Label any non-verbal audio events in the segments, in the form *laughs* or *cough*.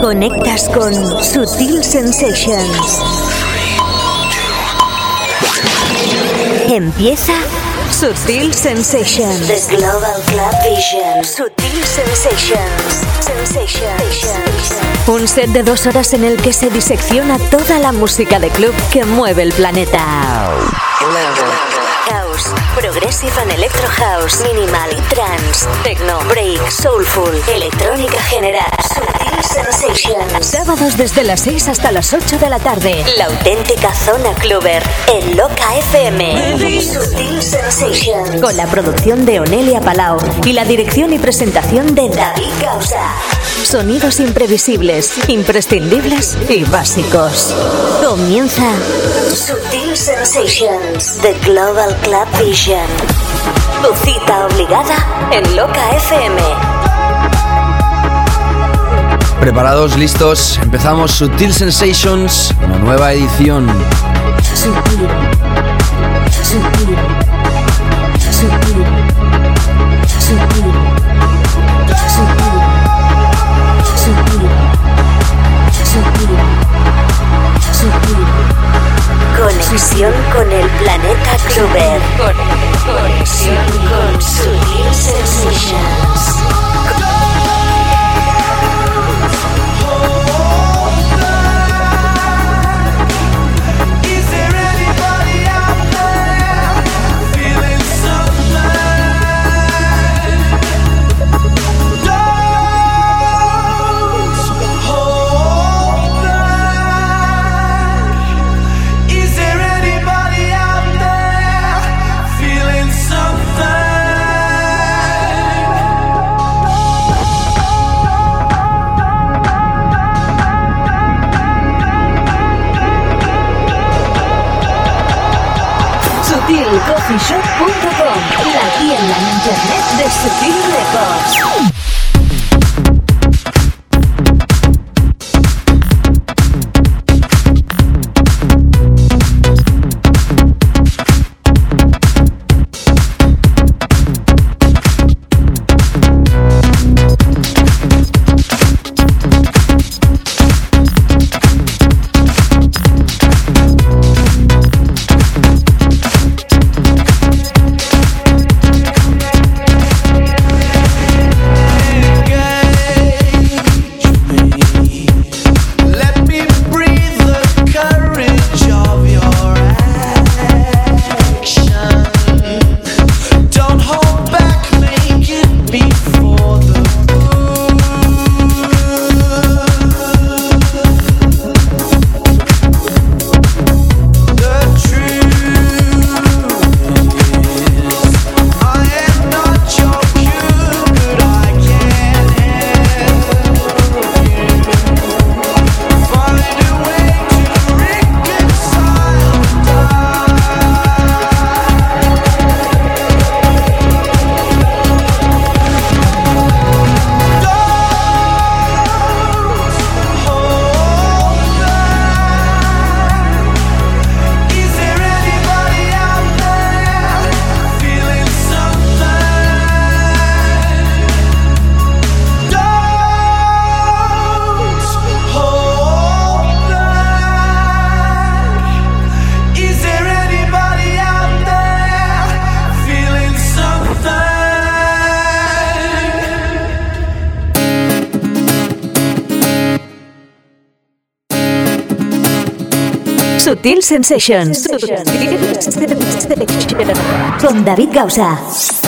Conectas con Sutil Sensations. Empieza Sutil Sensations. The Global Club Vision. Sutil Sensations. Sensations. Un set de dos horas en el que se disecciona toda la música de club que mueve el planeta. House, Progressive and Electro House, Minimal y Trance, Techno, Break, Soulful, Electrónica General, Sutil Sensations. Sábados desde las 6 hasta las 8 de la tarde. La auténtica zona cluber en Loca FM. Sutil Sensations. Con la producción de Onelia Palau y la dirección y presentación de David Causa. Sonidos imprevisibles, imprescindibles y básicos. Comienza Sutil Sensations, The Global Club Vision. Tu cita obligada en Loca FM. Preparados, listos, empezamos Sutil Sensations, una nueva edición. Sutil. Sutil. Sutil. Sutil. Sutil. Conexión con el planeta Clover. Conexión con Sutil Sensations. It's the D Records. Sutil Sensations. Sutil Sensations. Con David Gausa.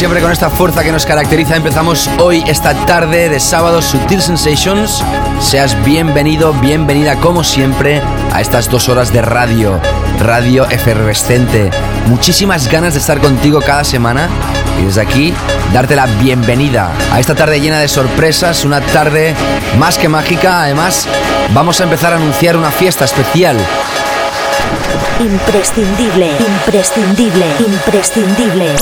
Siempre con esta fuerza que nos caracteriza empezamos hoy esta tarde de sábado Sutil Sensations. Seas bienvenido, bienvenida como siempre a estas dos horas de radio, radio efervescente. Muchísimas ganas de estar contigo cada semana y desde aquí darte la bienvenida a esta tarde llena de sorpresas, una tarde más que mágica. Además, vamos a empezar a anunciar una fiesta especial Imprescindible, imprescindible, imprescindible.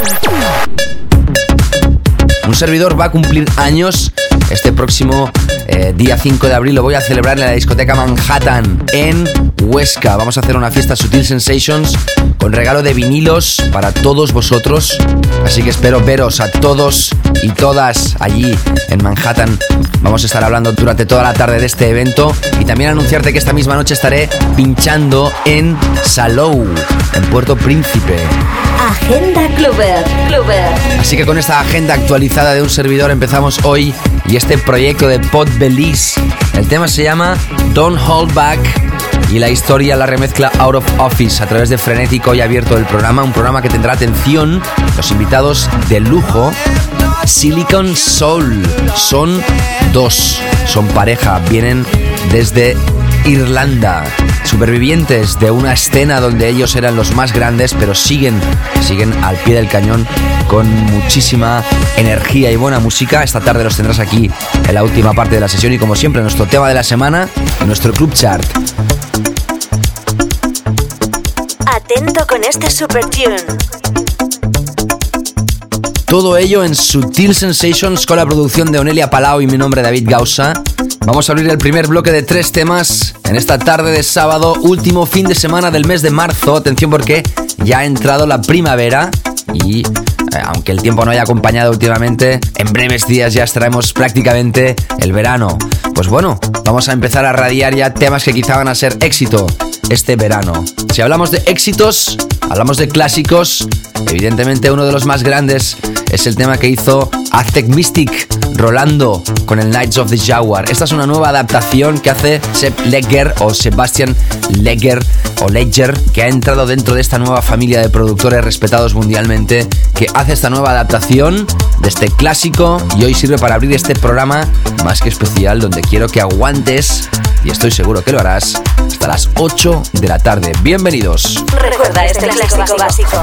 Servidor va a cumplir años este próximo eh, día 5 de abril. Lo voy a celebrar en la discoteca Manhattan en Huesca. Vamos a hacer una fiesta Sutil Sensations con regalo de vinilos para todos vosotros. Así que espero veros a todos y todas allí en Manhattan. Vamos a estar hablando durante toda la tarde de este evento y también anunciarte que esta misma noche estaré pinchando en Salou, en Puerto Príncipe. Agenda Cluber. Así que con esta agenda actualizada de un servidor empezamos hoy y este proyecto de Pod Belize. El tema se llama Don't Hold Back y la historia la remezcla Out of Office a través de Frenético y abierto del programa, un programa que tendrá atención, los invitados de lujo, Silicon Soul. Son dos, son pareja, vienen desde Irlanda, supervivientes de una escena donde ellos eran los más grandes, pero siguen, siguen al pie del cañón con muchísima energía y buena música. Esta tarde los tendrás aquí en la última parte de la sesión y como siempre nuestro tema de la semana, nuestro club chart. Atento con este super tune. Todo ello en Sutil Sensations con la producción de Onelia Palau y mi nombre David Gausa. Vamos a abrir el primer bloque de tres temas en esta tarde de sábado, último fin de semana del mes de marzo. Atención porque ya ha entrado la primavera y eh, aunque el tiempo no haya acompañado últimamente, en breves días ya estaremos prácticamente el verano. Pues bueno, vamos a empezar a radiar ya temas que quizá van a ser éxito este verano. Si hablamos de éxitos, hablamos de clásicos, evidentemente uno de los más grandes es el tema que hizo Aztec Mystic Rolando con el Knights of the Jaguar. Esta es una nueva adaptación que hace Sepp Legger o Sebastian Legger o Ledger, que ha entrado dentro de esta nueva familia de productores respetados mundialmente, que hace esta nueva adaptación de este clásico y hoy sirve para abrir este programa más que especial donde quiero que aguantes y estoy seguro que lo harás hasta las 8 de la tarde. Bienvenidos. Recuerda este clásico básico.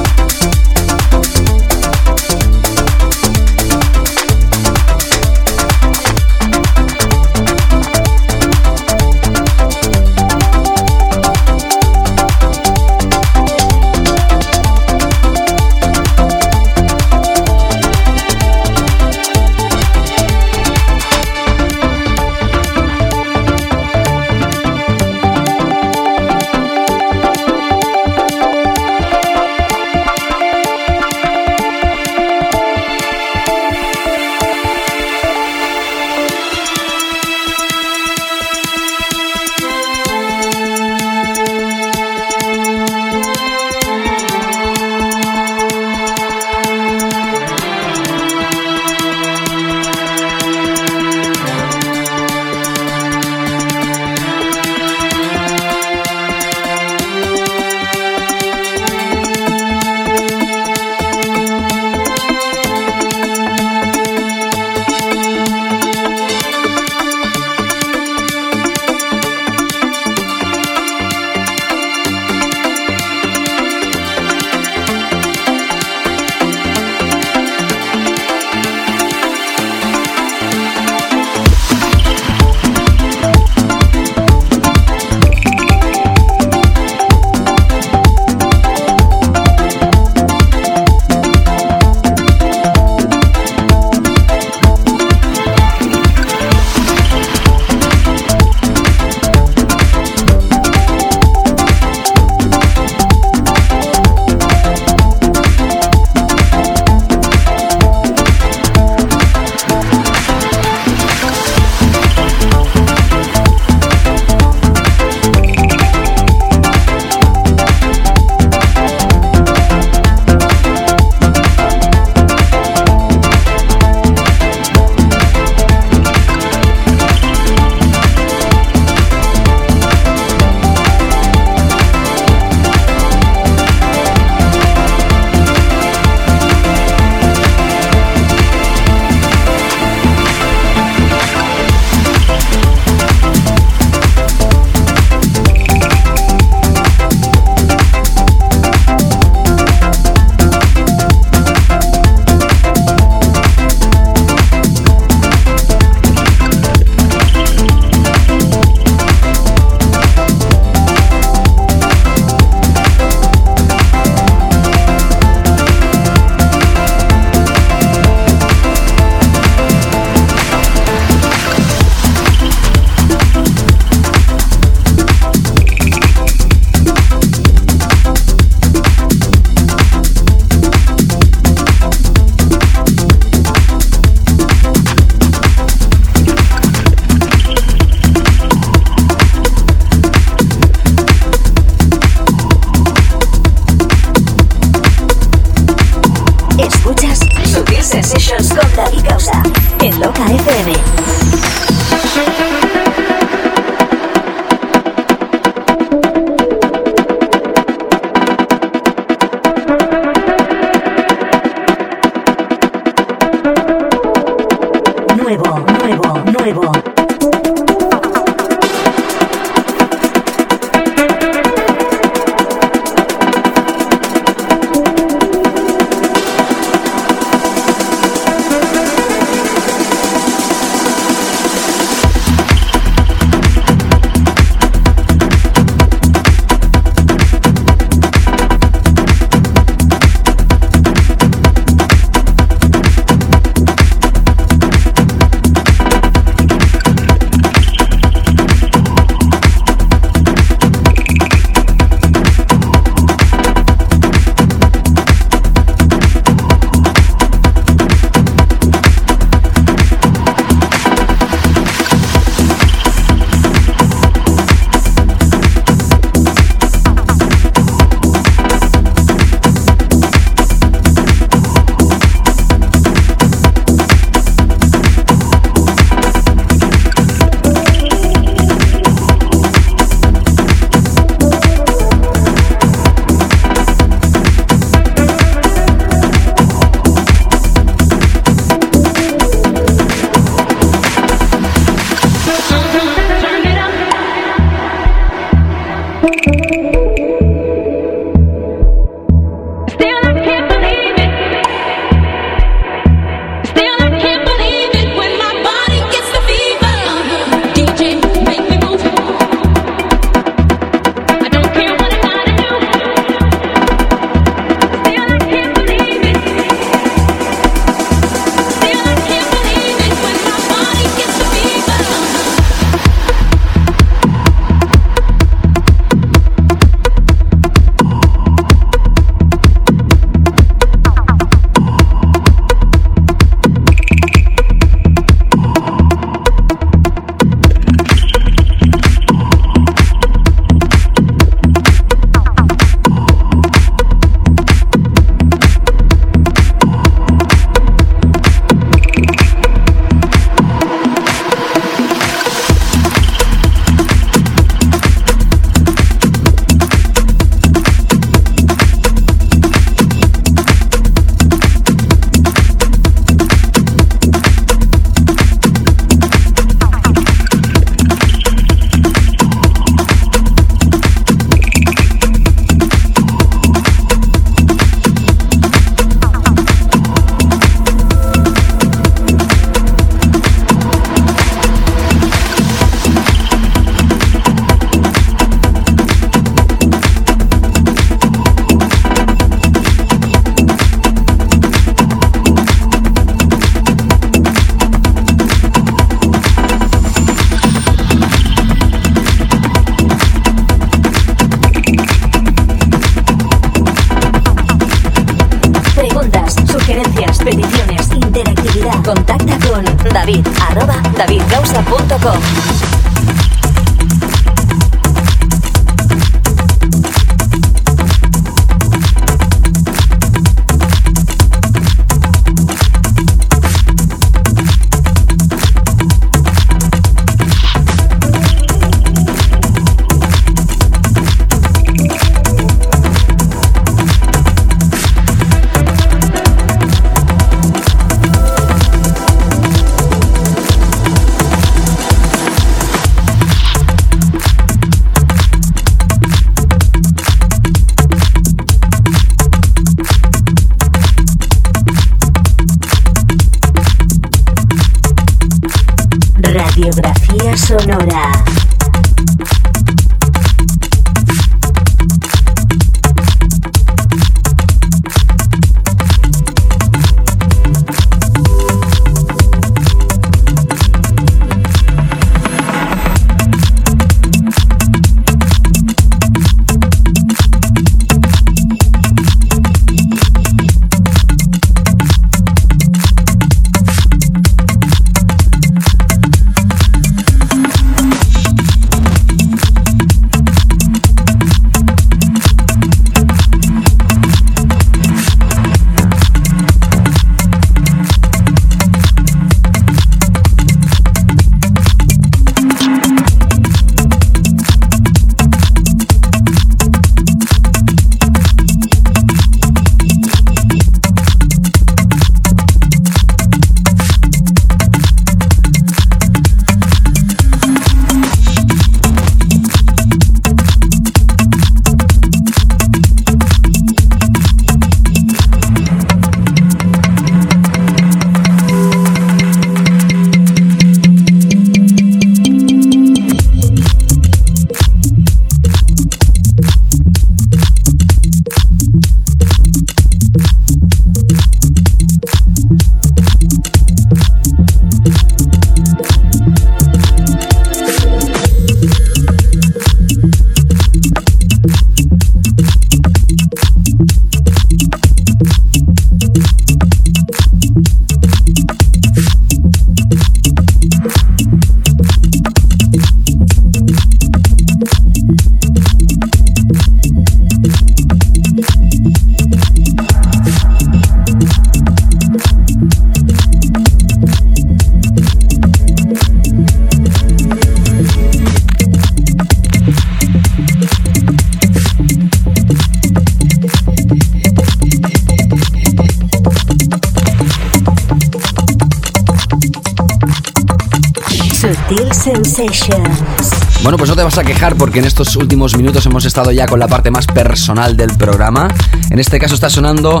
Quejar porque en estos últimos minutos hemos estado ya con la parte más personal del programa. En este caso está sonando,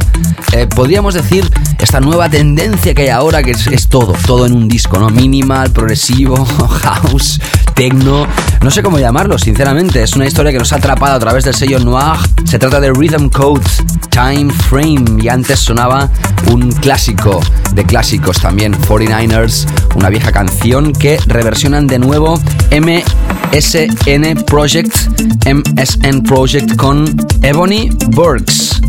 eh, podríamos decir, esta nueva tendencia que hay ahora, que es, es todo, todo en un disco, ¿no? Minimal, progresivo, *laughs* house, techno, no sé cómo llamarlo, sinceramente. Es una historia que nos ha atrapado a través del sello Noir. Se trata de Rhythm Code Time Frame y antes sonaba un clásico de clásicos también, 49ers, una vieja canción que reversionan de nuevo MSN Project, MSN Project con Ebony Burks.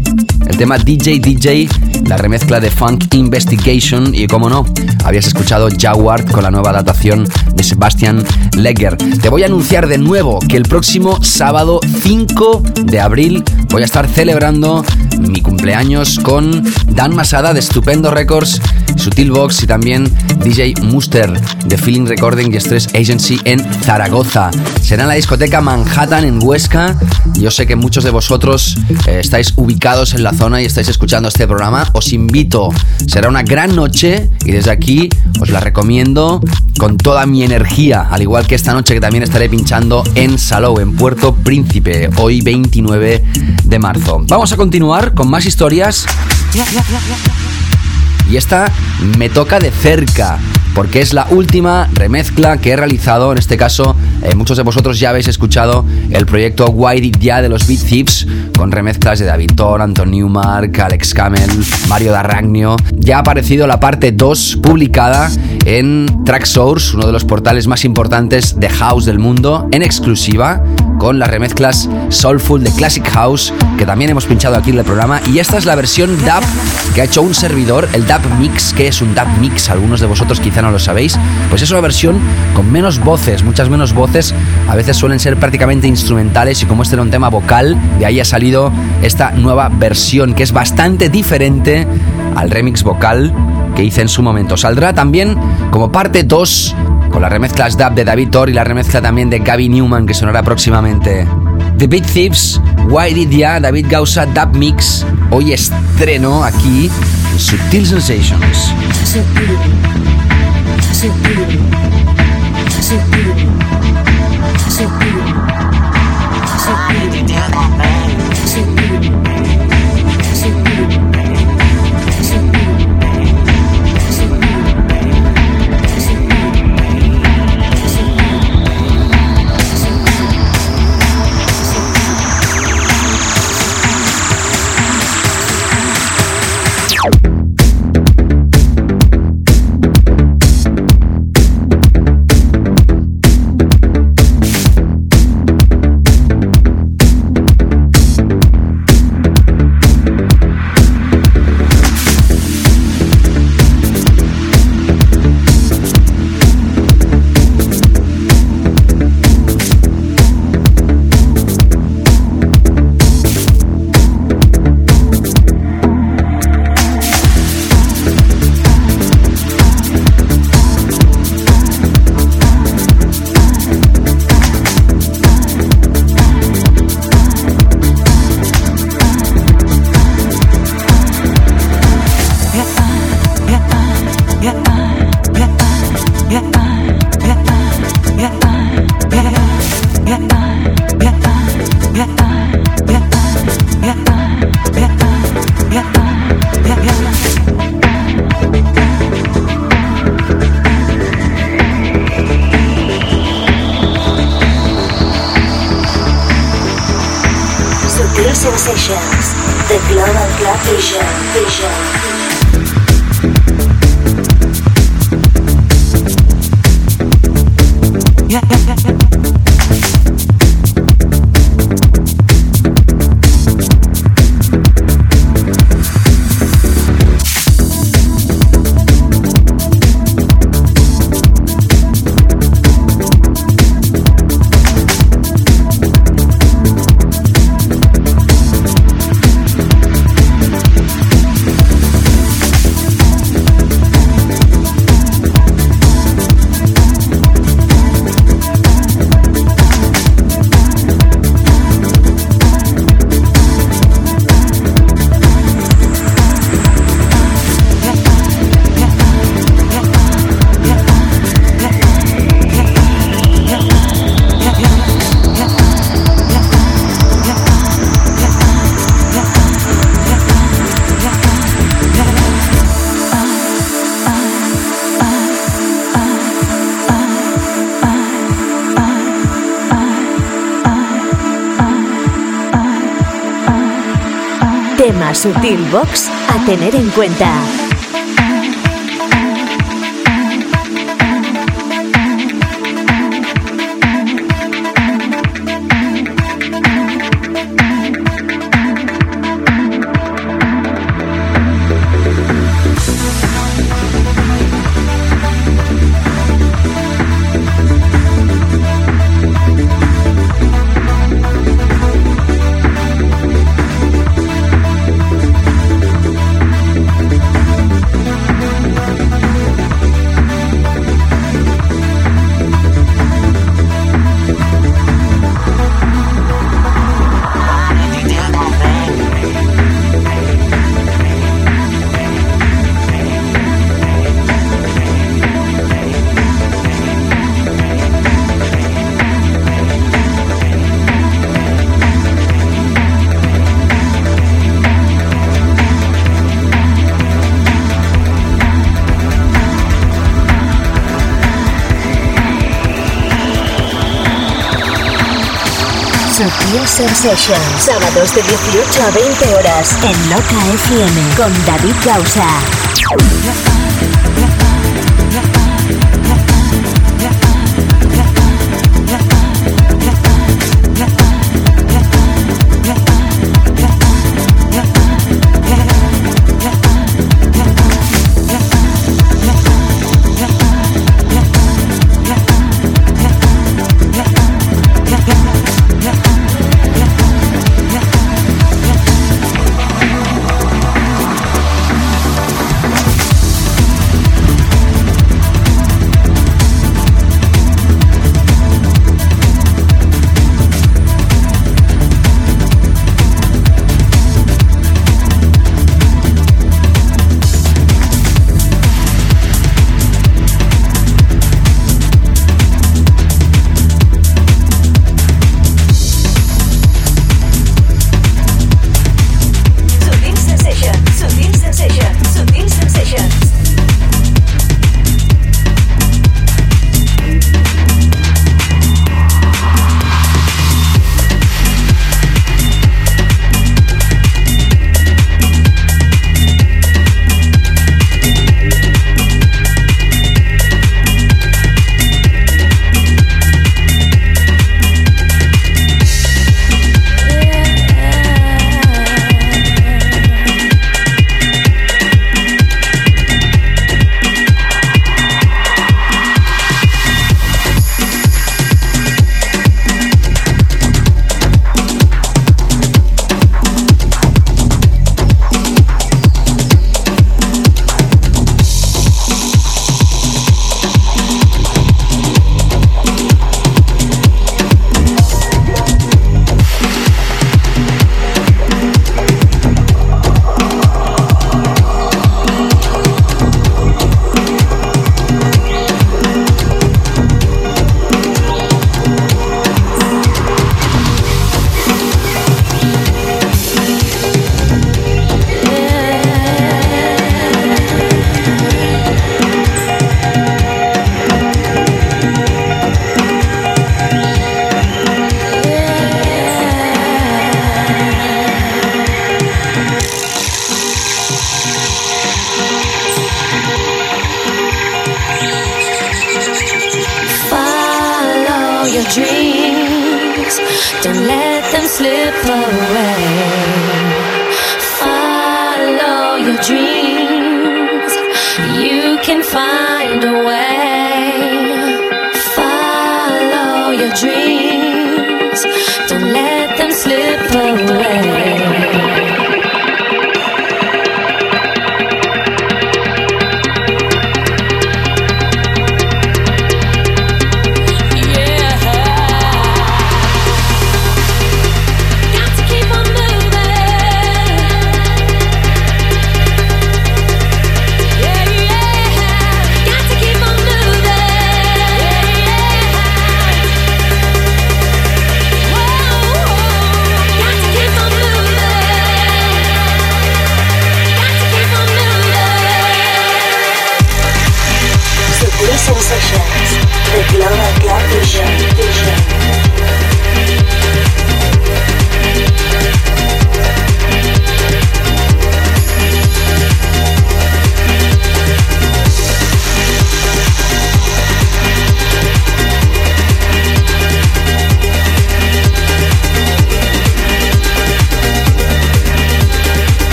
El tema DJ DJ, la remezcla de Funk Investigation y como no, habías escuchado Jaguar con la nueva adaptación de Sebastian Legger. Te voy a anunciar de nuevo que el próximo sábado 5 de abril voy a estar celebrando mi cumpleaños con Dan Masada de Estupendo Records, Sutil Box y también DJ Muster de Feeling Recording y Stress Agency en Zaragoza. Será en la discoteca Manhattan en Huesca. Yo sé que muchos de vosotros eh, estáis ubicados en la zona y estáis escuchando este programa. Os invito, será una gran noche y desde aquí os la recomiendo con toda mi energía, al igual que esta noche que también estaré pinchando en Salou, en Puerto Príncipe, hoy 29 de marzo. Vamos a continuar con más historias. Y esta me toca de cerca, porque es la última remezcla que he realizado. En este caso, eh, muchos de vosotros ya habéis escuchado el proyecto Did Ya de los Beat Thieves, con remezclas de David Thor, Anton Newmark, Alex Camel, Mario D'Arragnio. Ya ha aparecido la parte 2 publicada en Tracksource, uno de los portales más importantes de house del mundo, en exclusiva con las remezclas Soulful de Classic House, que también hemos pinchado aquí en el programa. Y esta es la versión DAP que ha hecho un servidor, el DAP Mix, que es un DAP Mix, algunos de vosotros quizá no lo sabéis, pues es una versión con menos voces, muchas menos voces, a veces suelen ser prácticamente instrumentales y como este era un tema vocal, de ahí ha salido esta nueva versión que es bastante diferente al remix vocal que hice en su momento. Saldrá también como parte 2 con las remezclas DAP de David Thor y la remezcla también de Gaby Newman que sonará próximamente. The Big Thieves, Why Did Ya, David Gausa, DAP Mix, hoy estreno aquí en Sensations. Super. Super. Super. Sensations, the Global Club Vision. Vision. Tema Sutil Box a tener en cuenta. Sensations, sábados de 18 a 20 horas en Loca FM con David Gausa.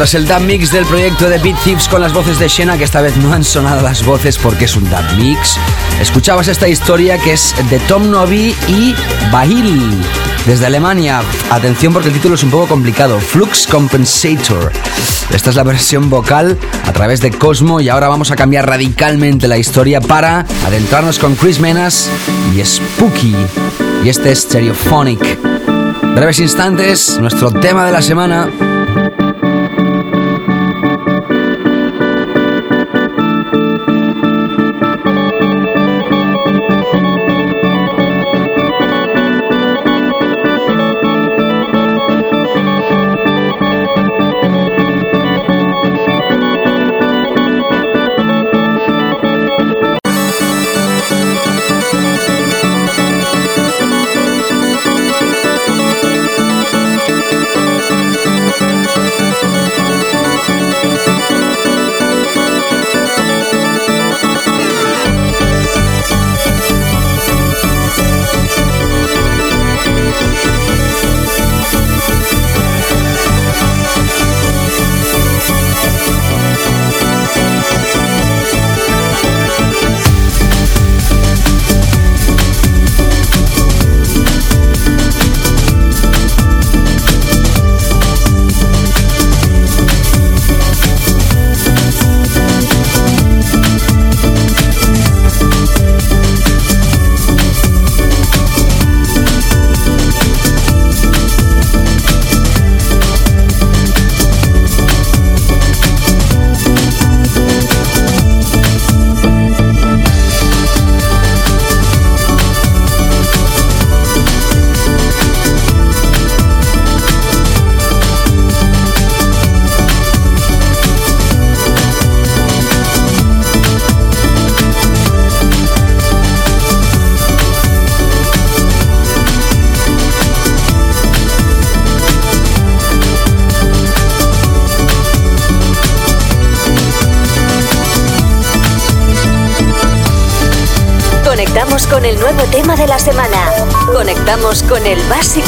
Tras el dub mix del proyecto de Beat Thieves con las voces de Shena, que esta vez no han sonado las voces porque es un dub mix, escuchabas esta historia que es de Tom Novi y Bahil, desde Alemania. Atención porque el título es un poco complicado, Flux Compensator. Esta es la versión vocal a través de Cosmo y ahora vamos a cambiar radicalmente la historia para adentrarnos con Chris Menas y Spooky. Y este es Stereophonic. Breves instantes, nuestro tema de la semana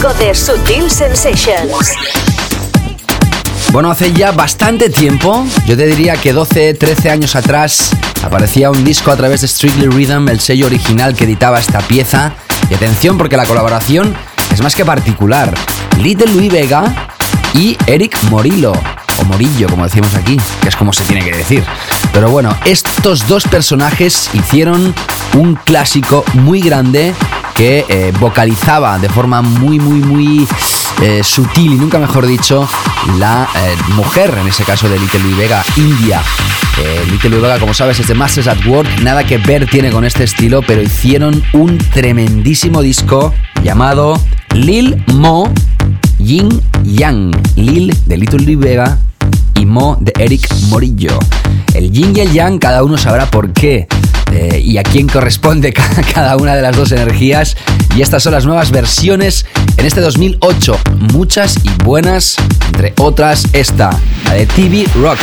de Sutil Sensations. Bueno, hace ya bastante tiempo, yo te diría que 12, 13 años atrás, aparecía un disco a través de Strictly Rhythm, el sello original que editaba esta pieza. Y atención porque la colaboración es más que particular. Little Louis Vega y Eric Morillo, o Morillo como decimos aquí, que es como se tiene que decir. Pero bueno, estos dos personajes hicieron un clásico muy grande que eh, vocalizaba de forma muy, muy, muy eh, sutil y nunca mejor dicho, la eh, mujer, en ese caso de Little Louis Vega, India. Little Louis Vega, como sabes, es de Masters at Work, nada que ver tiene con este estilo, pero hicieron un tremendísimo disco llamado Lil Mo Yin Yang. Lil de Little Louis Vega y Mo de Eric Morillo. El yin y el yang, cada uno sabrá por qué eh, y a quién corresponde *laughs* cada una de las dos energías. Y estas son las nuevas versiones en este 2008. Muchas y buenas, entre otras esta, la de TV Rock.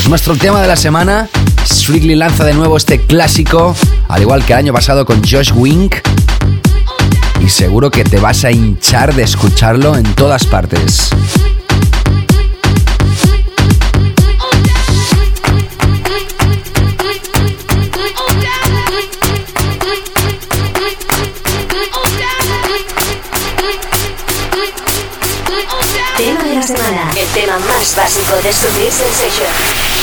Es nuestro tema de la semana. Strictly lanza de nuevo este clásico, al igual que el año pasado con Josh Wink. Y seguro que te vas a hinchar de escucharlo en todas partes. Más básico de Sutil Sensation.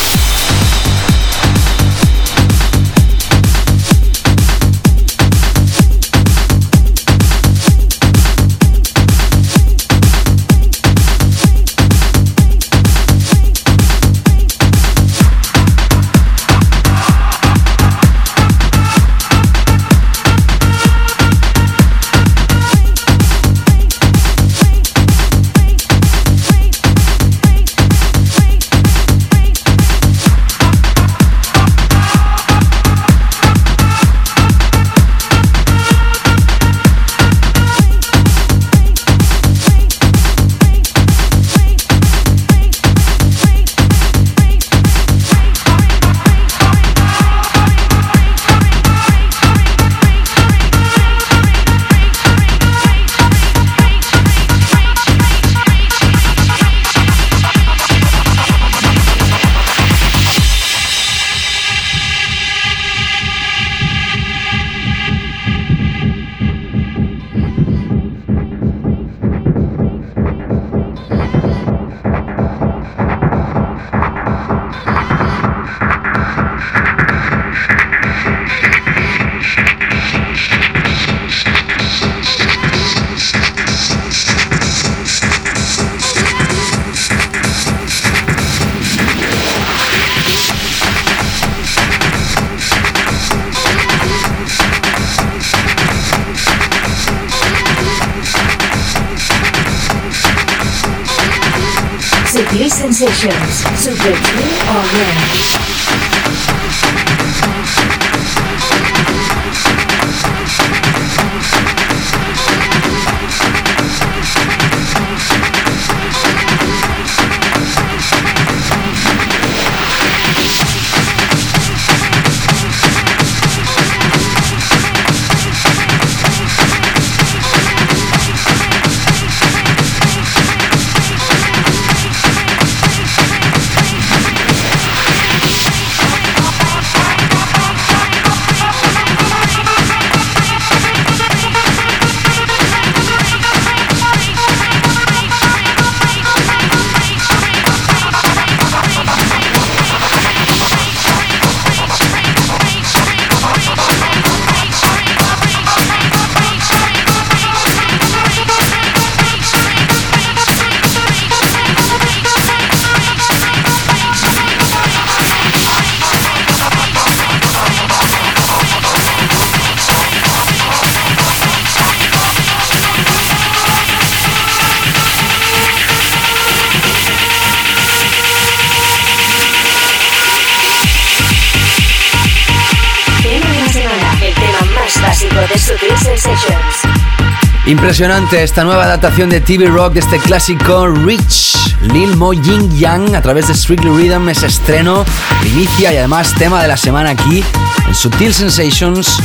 Impresionante esta nueva adaptación de TV Rock de este clásico Rich. Lil Mo Ying Yang a través de Strictly Rhythm es estreno, primicia y además tema de la semana aquí en Sutil Sensations.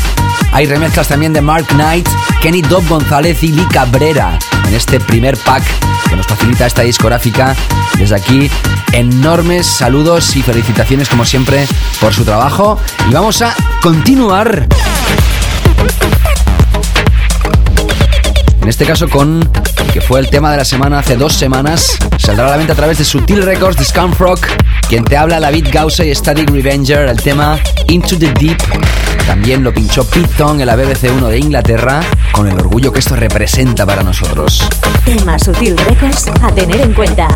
Hay remezclas también de Mark Knight, Kenny Dobb González y Lee Cabrera en este primer pack que nos facilita esta discográfica. Desde aquí, enormes saludos y felicitaciones como siempre por su trabajo. Y vamos a continuar este caso con el que fue el tema de la semana hace dos semanas. Saldrá a la venta a través de Sutil Records de Scumfrog. Quien te habla, David Gausa y Static Revenger, el tema Into the Deep. También lo pinchó Pete Tong en la BBC1 de Inglaterra, con el orgullo que esto representa para nosotros. Tema Sutil Records a tener en cuenta.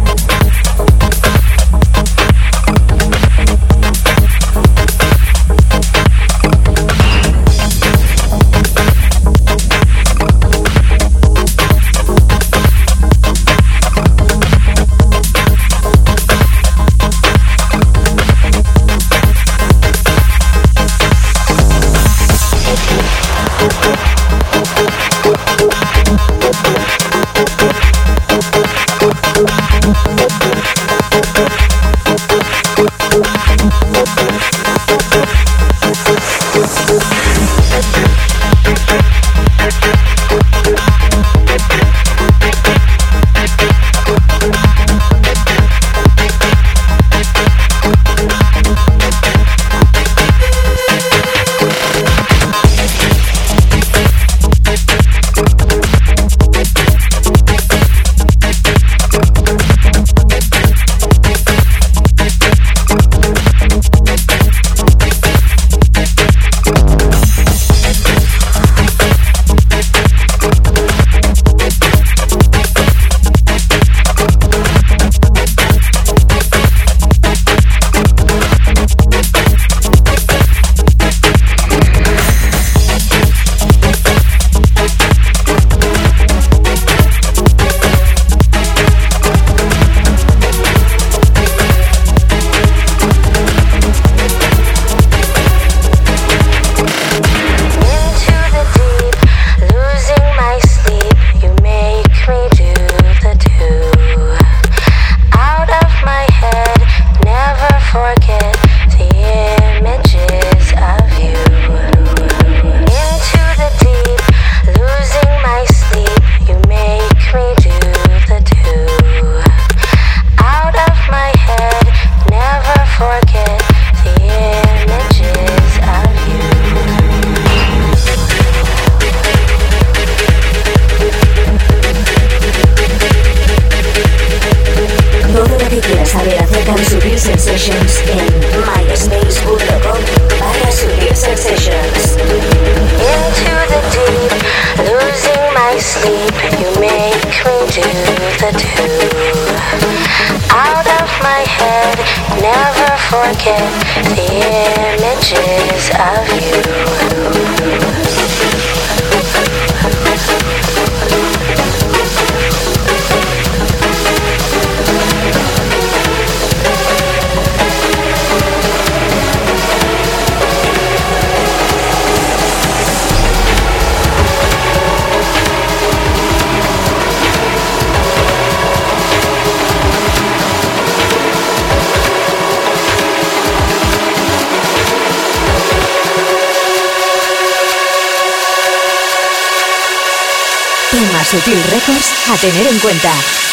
Cuenta.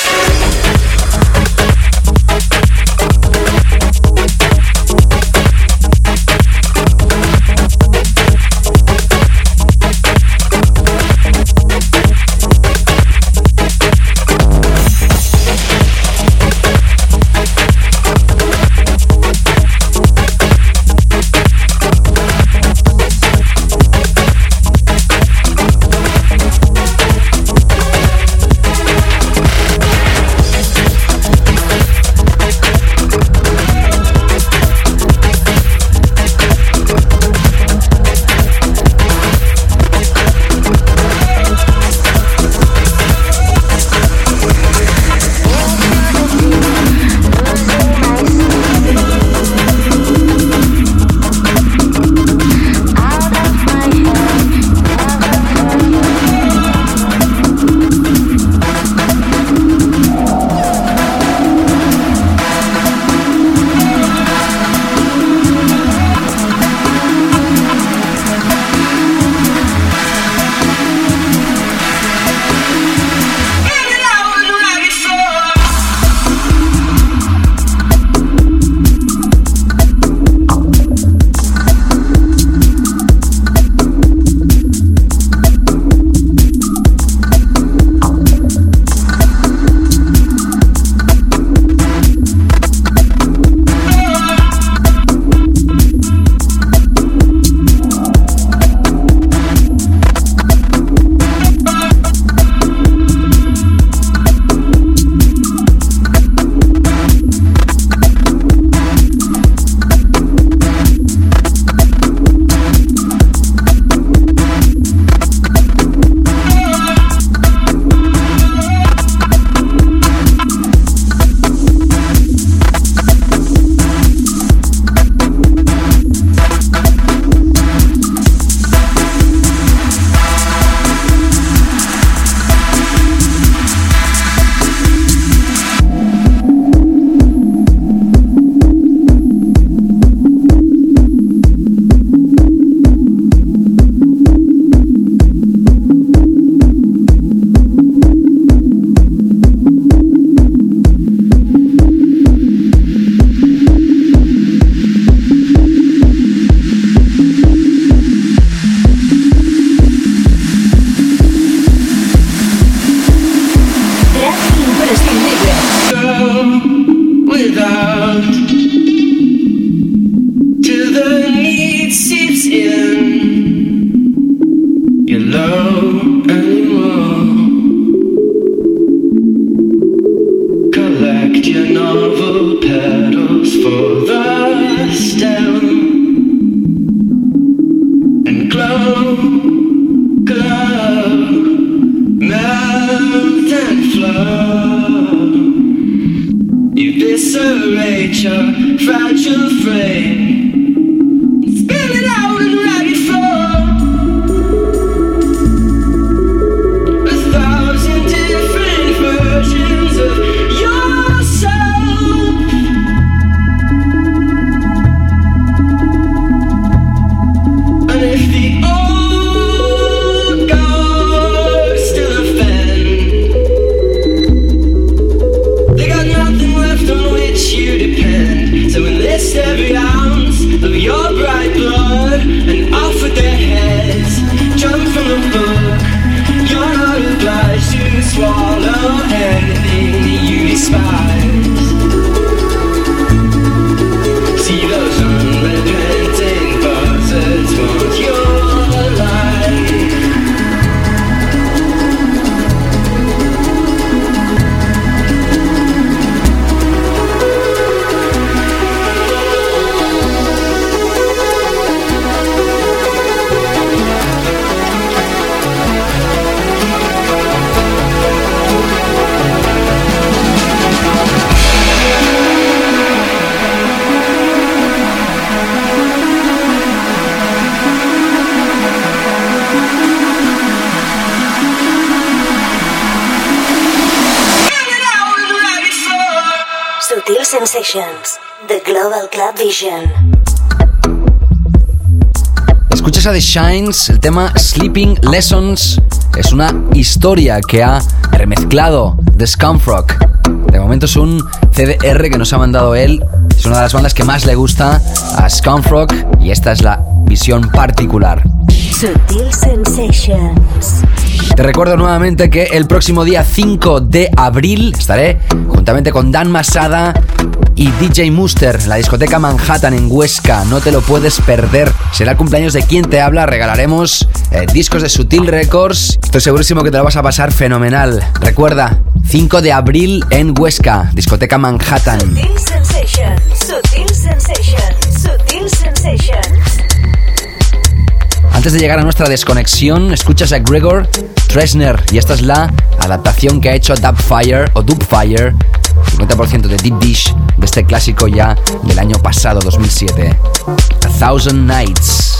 Escuchas a Shines, el tema Sleeping Lessons es una historia que ha remezclado The Scumfrog. De momento es un CDR que nos ha mandado él. Es una de las bandas que más le gusta a Scumfrog y esta es la visión particular. Sutil Sensations. Te recuerdo nuevamente que el próximo día 5 de abril estaré juntamente con Dan Masada y DJ Muster, la discoteca Manhattan en Huesca. No te lo puedes perder. Será el cumpleaños de quien te habla. Regalaremos eh, discos de Sutil Records. Estoy segurísimo que te lo vas a pasar fenomenal. Recuerda, 5 de abril en Huesca, discoteca Manhattan. Sutil Sensations. Sutil Sensations. Sutil Sensations. Antes de llegar a nuestra desconexión, escuchas a Gregor Tresner y esta es la adaptación que ha hecho Dubfire o Dubfire 50% de Deep Dish de este clásico ya del año pasado, 2007. A Thousand Nights.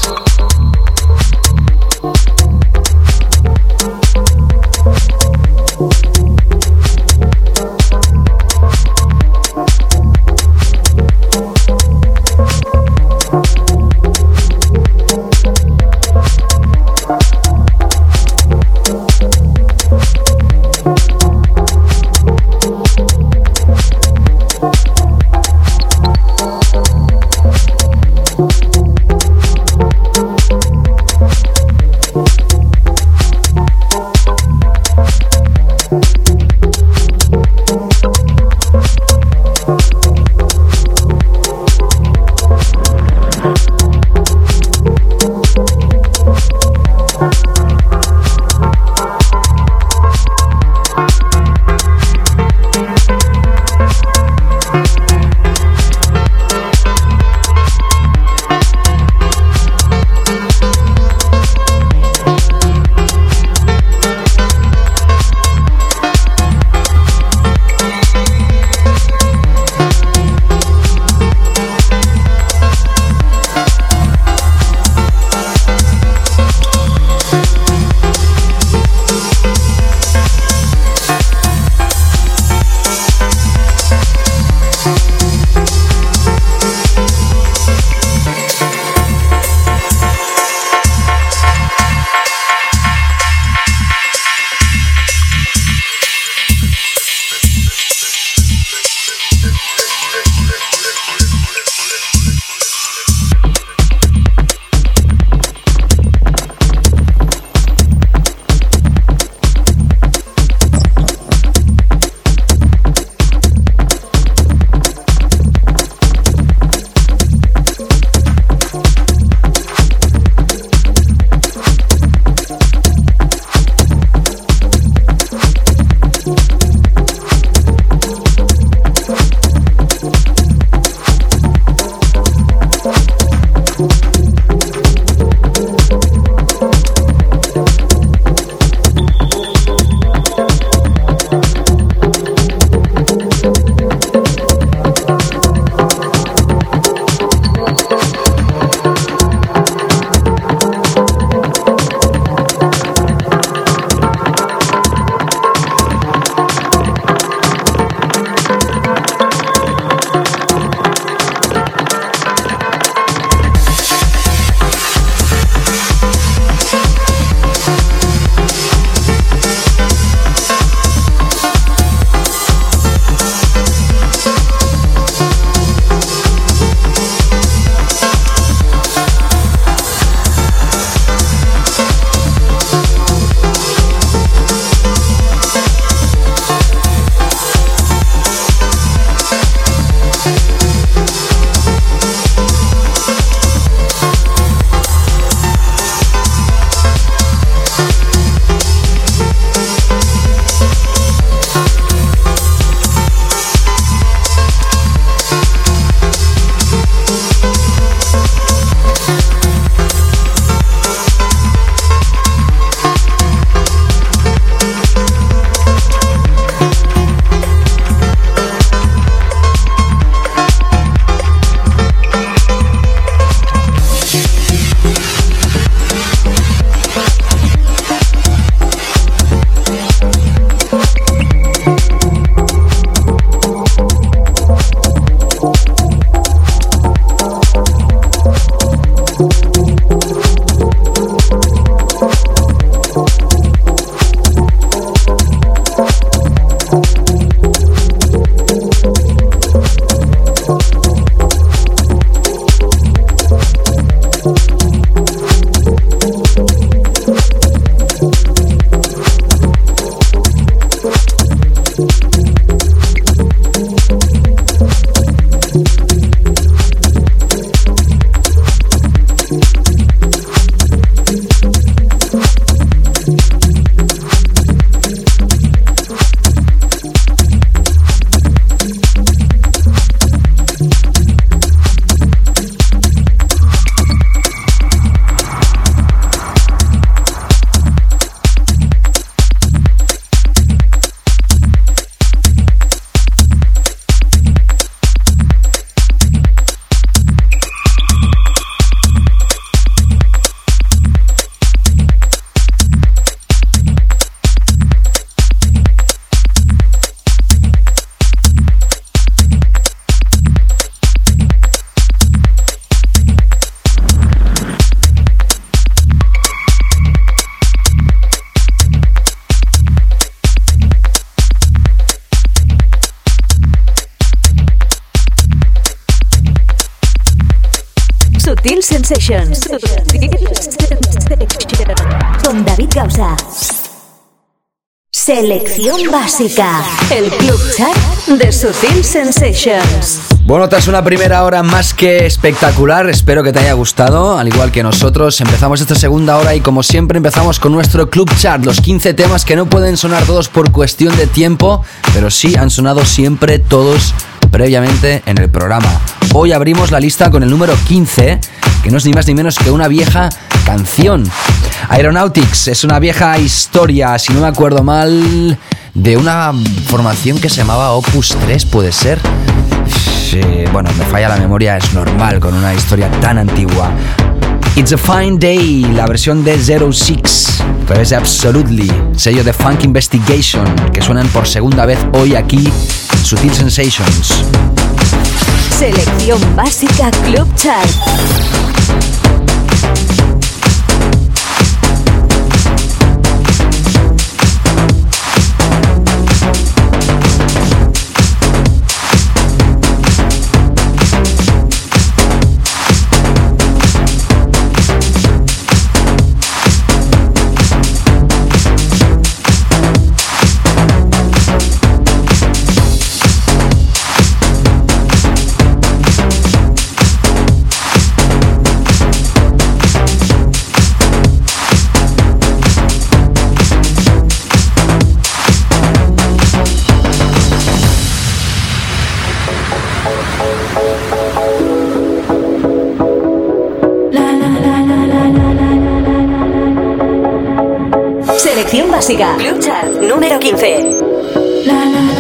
Básica. El club chat de Sutil Sensations. Bueno, tras una primera hora más que espectacular, espero que te haya gustado, al igual que nosotros. Empezamos esta segunda hora y como siempre empezamos con nuestro club chat, los 15 temas que no pueden sonar todos por cuestión de tiempo, pero sí han sonado siempre todos previamente en el programa. Hoy abrimos la lista con el número 15, que no es ni más ni menos que una vieja canción. Aeronautics es una vieja historia, si no me acuerdo mal, de una formación que se llamaba Opus 3, puede ser. bueno, me falla la memoria, es normal con una historia tan antigua. It's a Fine Day, la versión de Zero Six, a través de Absolutely, sello de Funk Investigation, que suenan por segunda vez hoy aquí en Sutil Sensations. Selección básica Club Chart. Música. Club Chart número 15.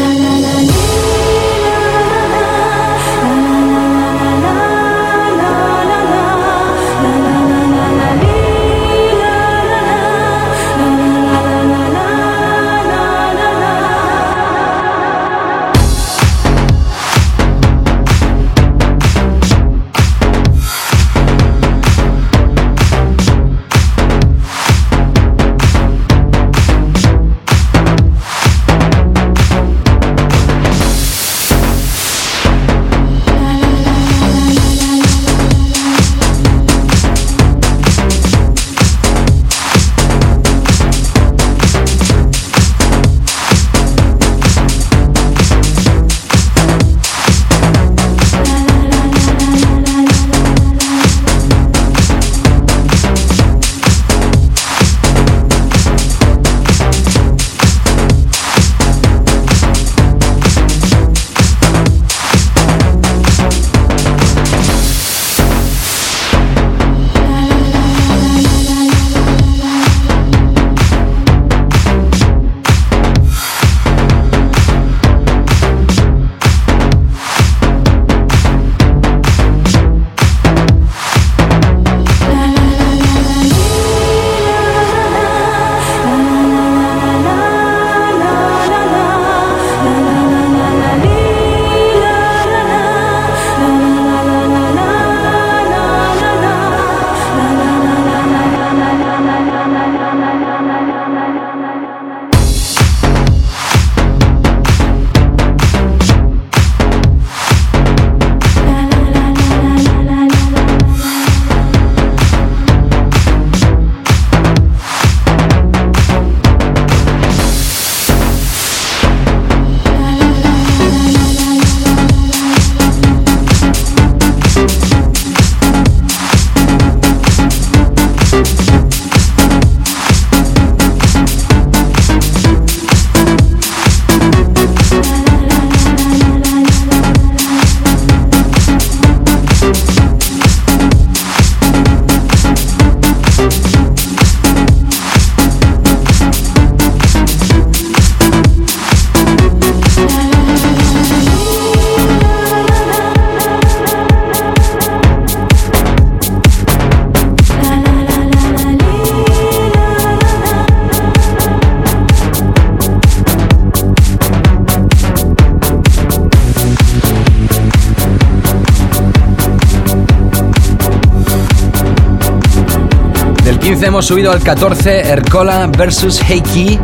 Hemos subido al 14 Ercola vs Heiki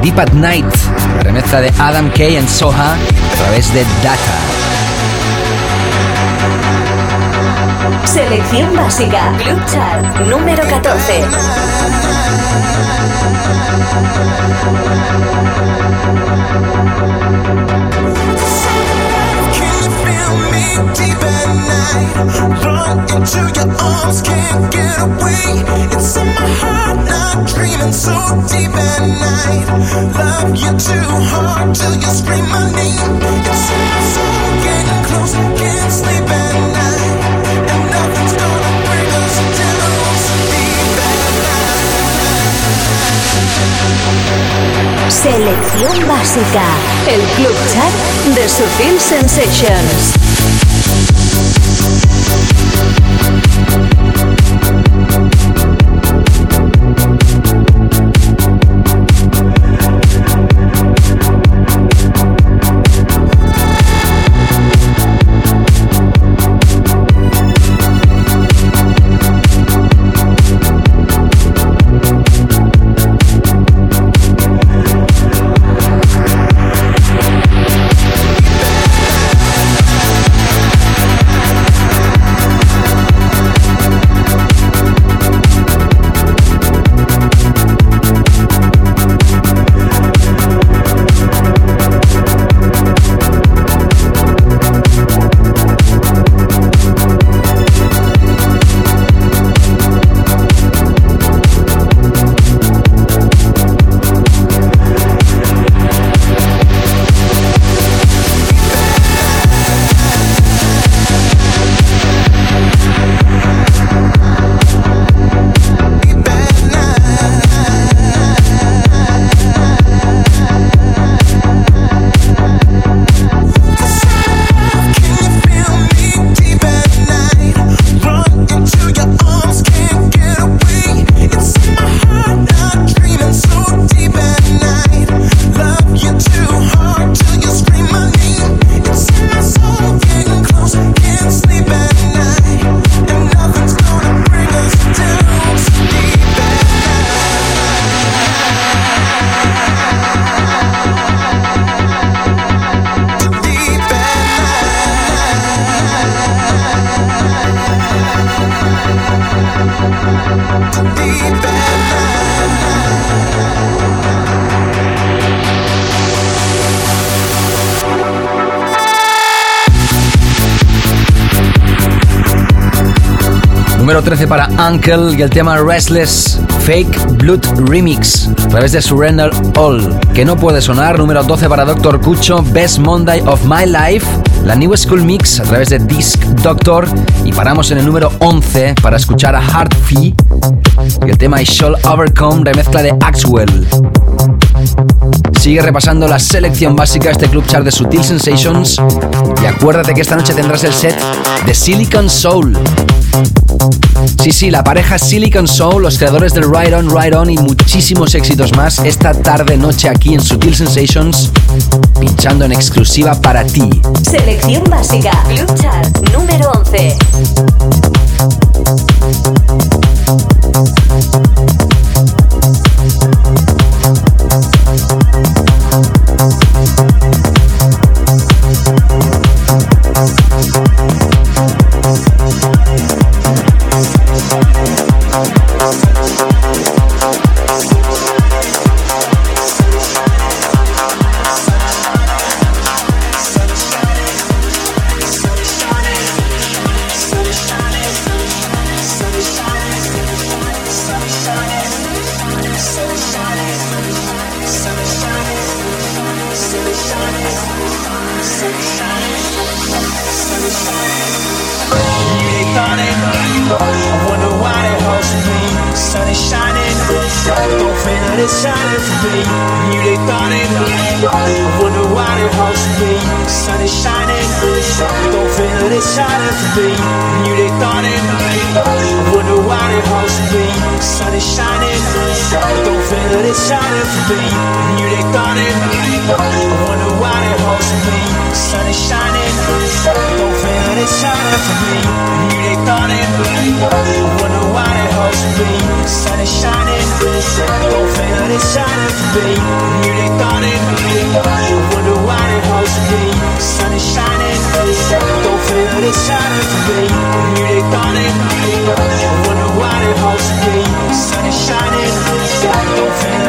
Deep at Night, la remezcla de Adam Kay and Soha a través de Data. Selección básica. Club Chart número 14. Can you feel me deep at night? Run into your arms, can't get away. Selección básica. El Club Chart de Sutil Sensations. Número 13 para Uncle y el tema Restless Fake Blood Remix a través de Surrender All. Que no puede sonar. Número 12 para Dr. Cucho Best Monday of My Life. La New School Mix a través de Disc Doctor. Y paramos en el número 11 para escuchar a Hard Fee y el tema I Shall Overcome, remezcla de Axwell. Sigue repasando la selección básica de este club chart de Sutil Sensations y acuérdate que esta noche tendrás el set de Silicon Soul. Sí, sí, la pareja Silicon Soul, los creadores del Ride On, Ride On y muchísimos éxitos más esta tarde noche aquí en Sutil Sensations, pinchando en exclusiva para ti. Selección básica. Club Chart número 11.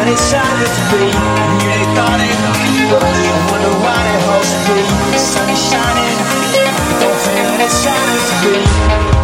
decided to be Really thought it I wonder why they hold free The sun is shining. Don't feel decided to be.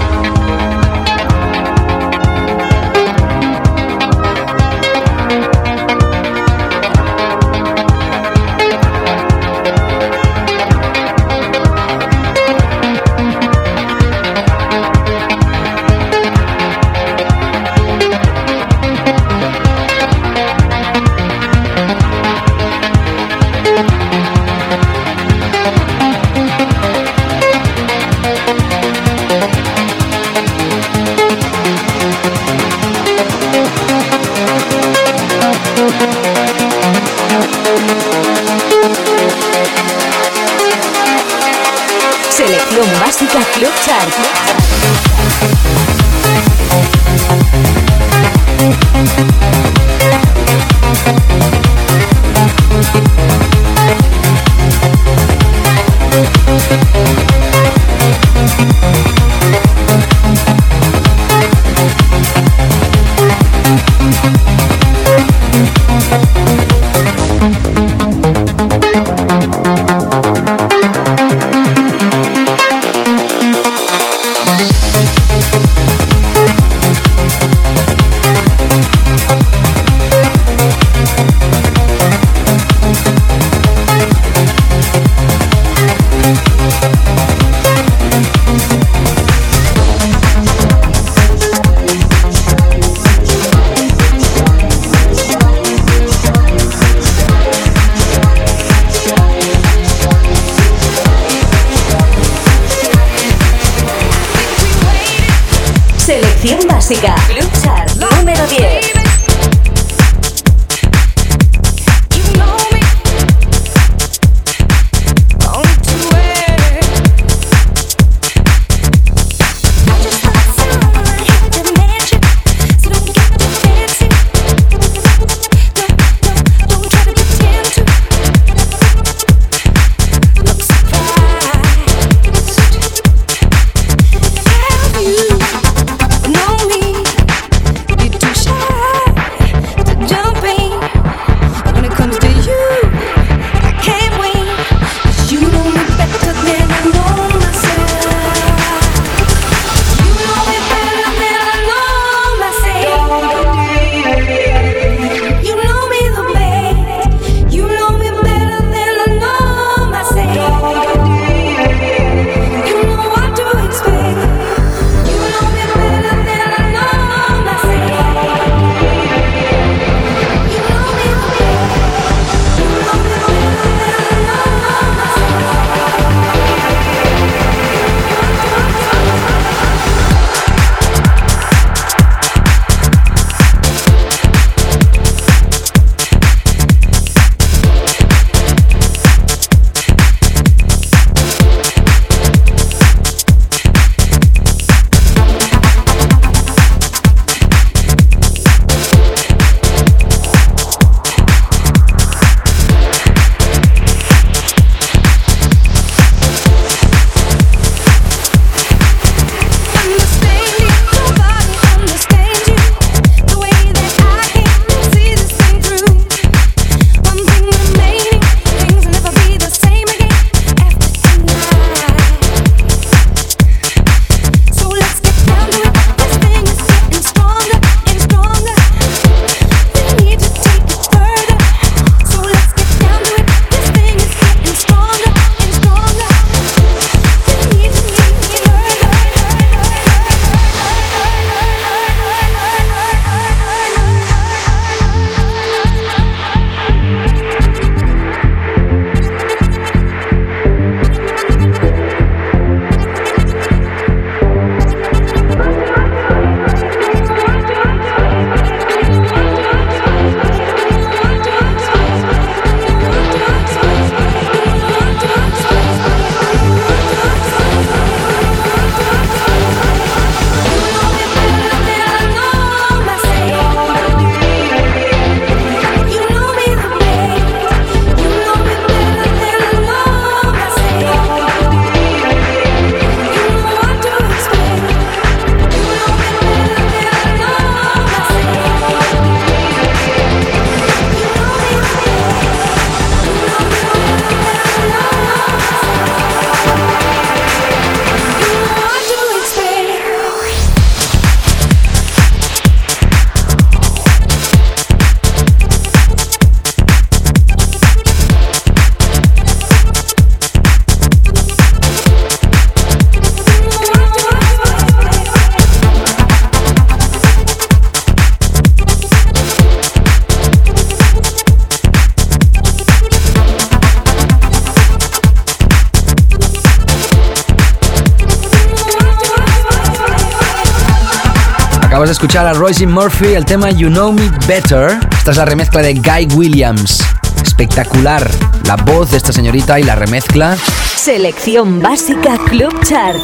Escuchar a Royce Murphy, el tema You Know Me Better. Esta es la remezcla de Guy Williams. Espectacular la voz de esta señorita y la remezcla. Selección básica Club Chart.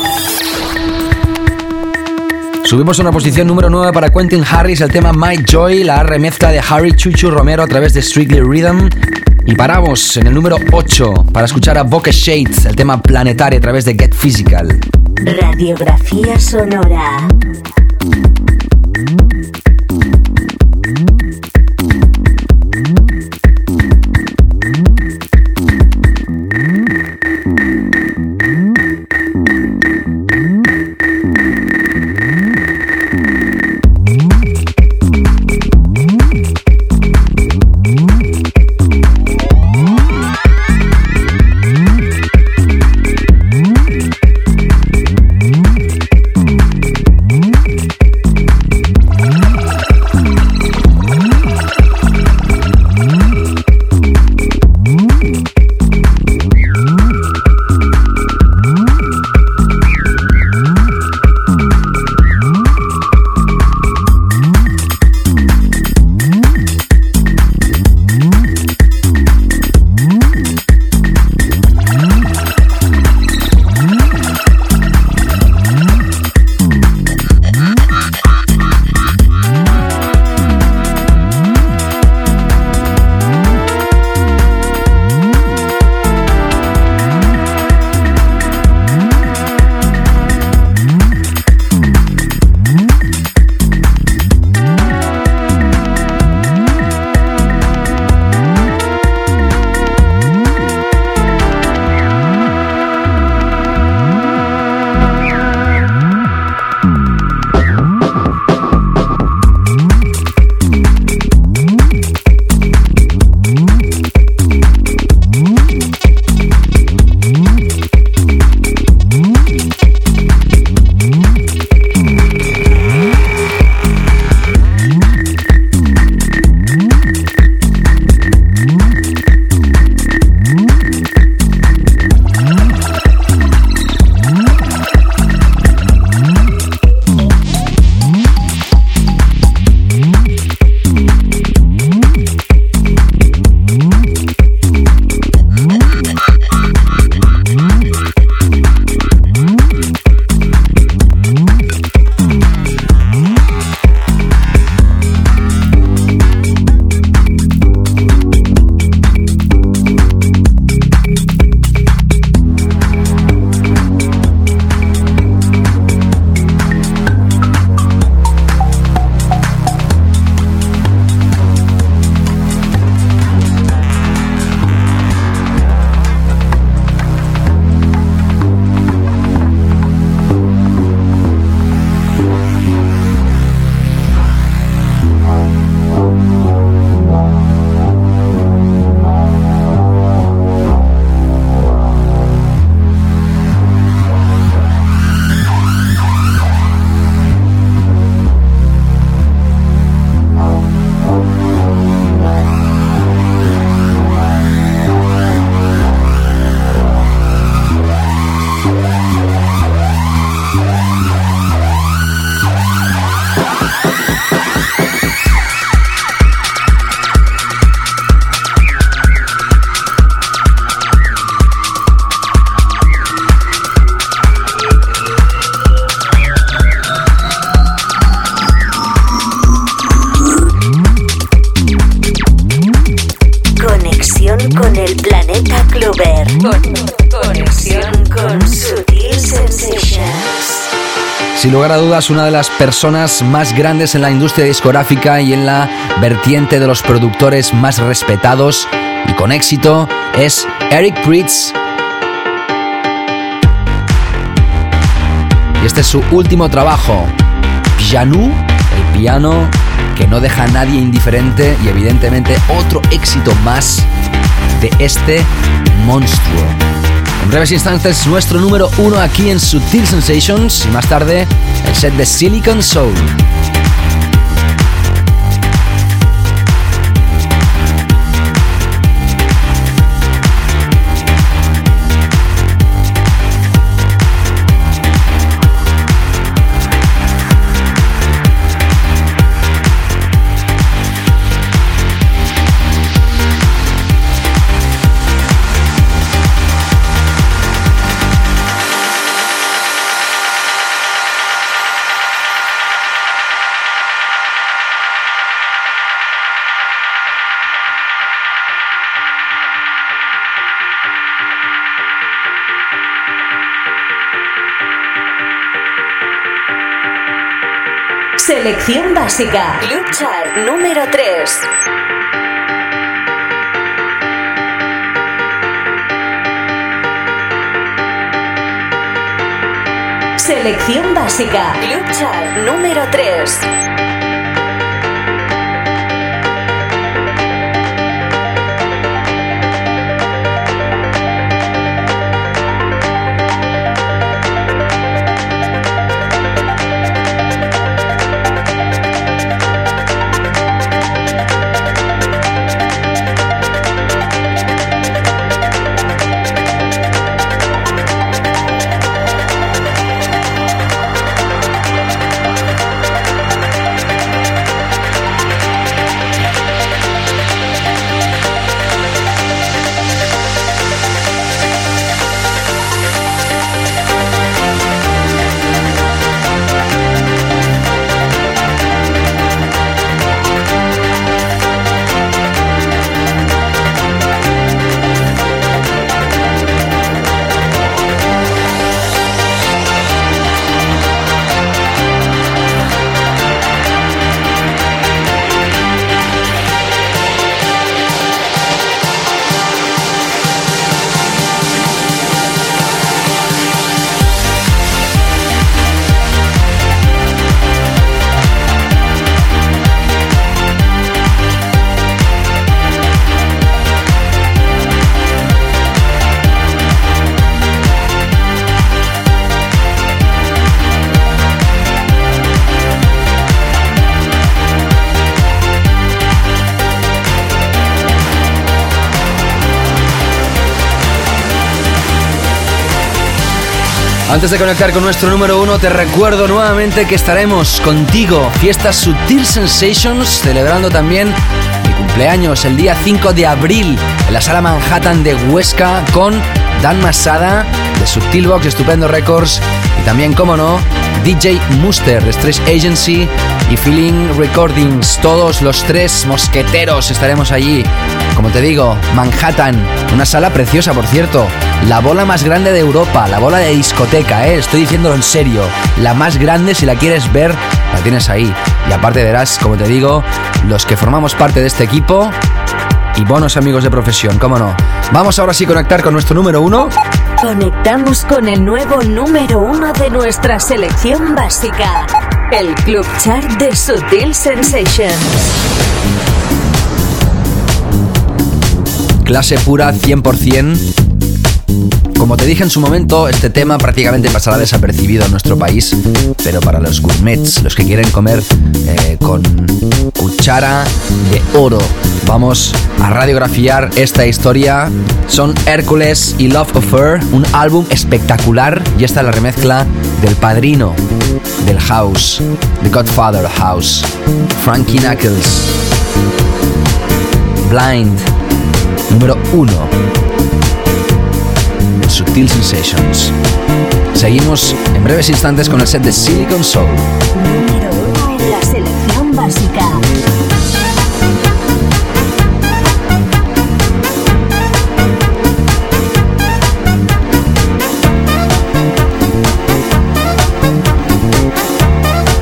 Subimos a una posición número 9 para Quentin Harris, el tema My Joy, la remezcla de Harry Chuchu Romero a través de Strictly Rhythm. Y paramos en el número 8 para escuchar a Bokeh Shades, el tema Planetario a través de Get Physical. Radiografía sonora. Una de las personas más grandes en la industria discográfica y en la vertiente de los productores más respetados y con éxito es Eric Pritz. Y este es su último trabajo, Piano, el piano que no deja a nadie indiferente y evidentemente otro éxito más de este monstruo. En breves instantes, nuestro número uno aquí en Sutil Sensations y más tarde el set de Silicon Soul. Selección básica. Club número 3. Selección básica. Club número 3. Antes de conectar con nuestro número uno, te recuerdo nuevamente que estaremos contigo, Fiestas Sutil Sensations, celebrando también mi cumpleaños el día 5 de abril en la sala Manhattan de Huesca con Dan Masada de Subtilbox, Estupendo Records y también, como no, DJ Muster Stress Agency y Feeling Recordings. Todos los tres mosqueteros estaremos allí. Como te digo, Manhattan, una sala preciosa, por cierto. La bola más grande de Europa, la bola de discoteca, ¿eh? estoy diciéndolo en serio. La más grande, si la quieres ver, la tienes ahí. Y aparte verás, como te digo, los que formamos parte de este equipo y buenos amigos de profesión, cómo no. Vamos ahora sí a conectar con nuestro número uno. Conectamos con el nuevo número uno de nuestra selección básica, el Club Chart de Sutil Sensations. Clase pura 100%. Como te dije en su momento, este tema prácticamente pasará desapercibido en nuestro país, pero para los gourmets, los que quieren comer eh, con cuchara de oro, vamos a radiografiar esta historia. Son Hércules y Love of Her, un álbum espectacular y esta es la remezcla del padrino del house, The Godfather House, Frankie Knuckles. Blind, número 1. Subtil Sensations. Seguimos en breves instantes con el set de Silicon Soul. Número uno en la selección básica.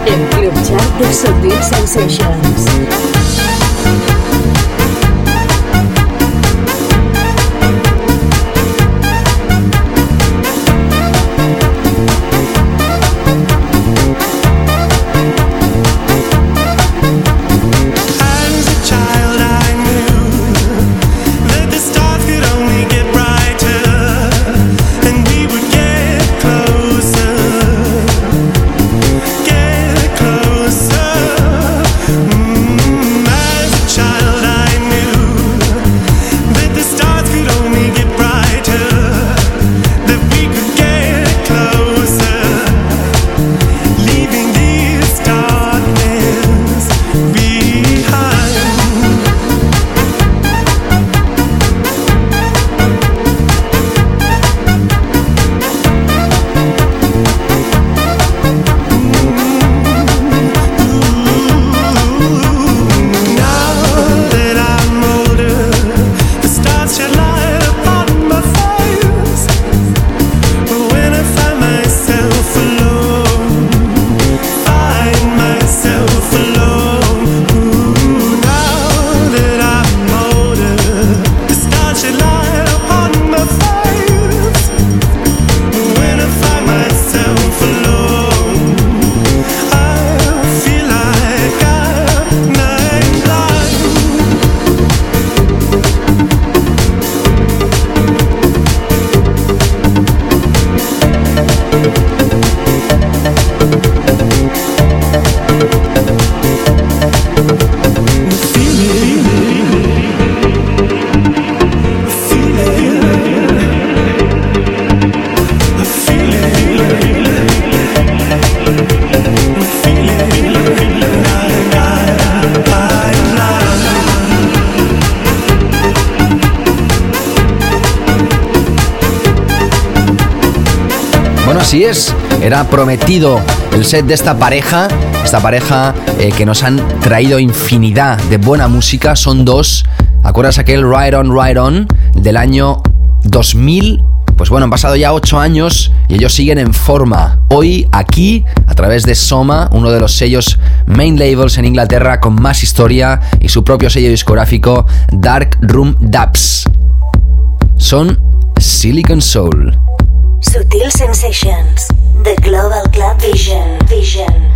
El Club Chart de Subtil Sensations. Es, era prometido el set de esta pareja, esta pareja eh, que nos han traído infinidad de buena música, son dos. ¿Acuerdas aquel Ride On, Ride On del año 2000? Pues bueno, han pasado ya ocho años y ellos siguen en forma. Hoy aquí, a través de Soma, uno de los sellos main labels en Inglaterra con más historia y su propio sello discográfico, Dark Room Dubs. Son Silicon Soul. Sensations, The Global Club Vision, Vision.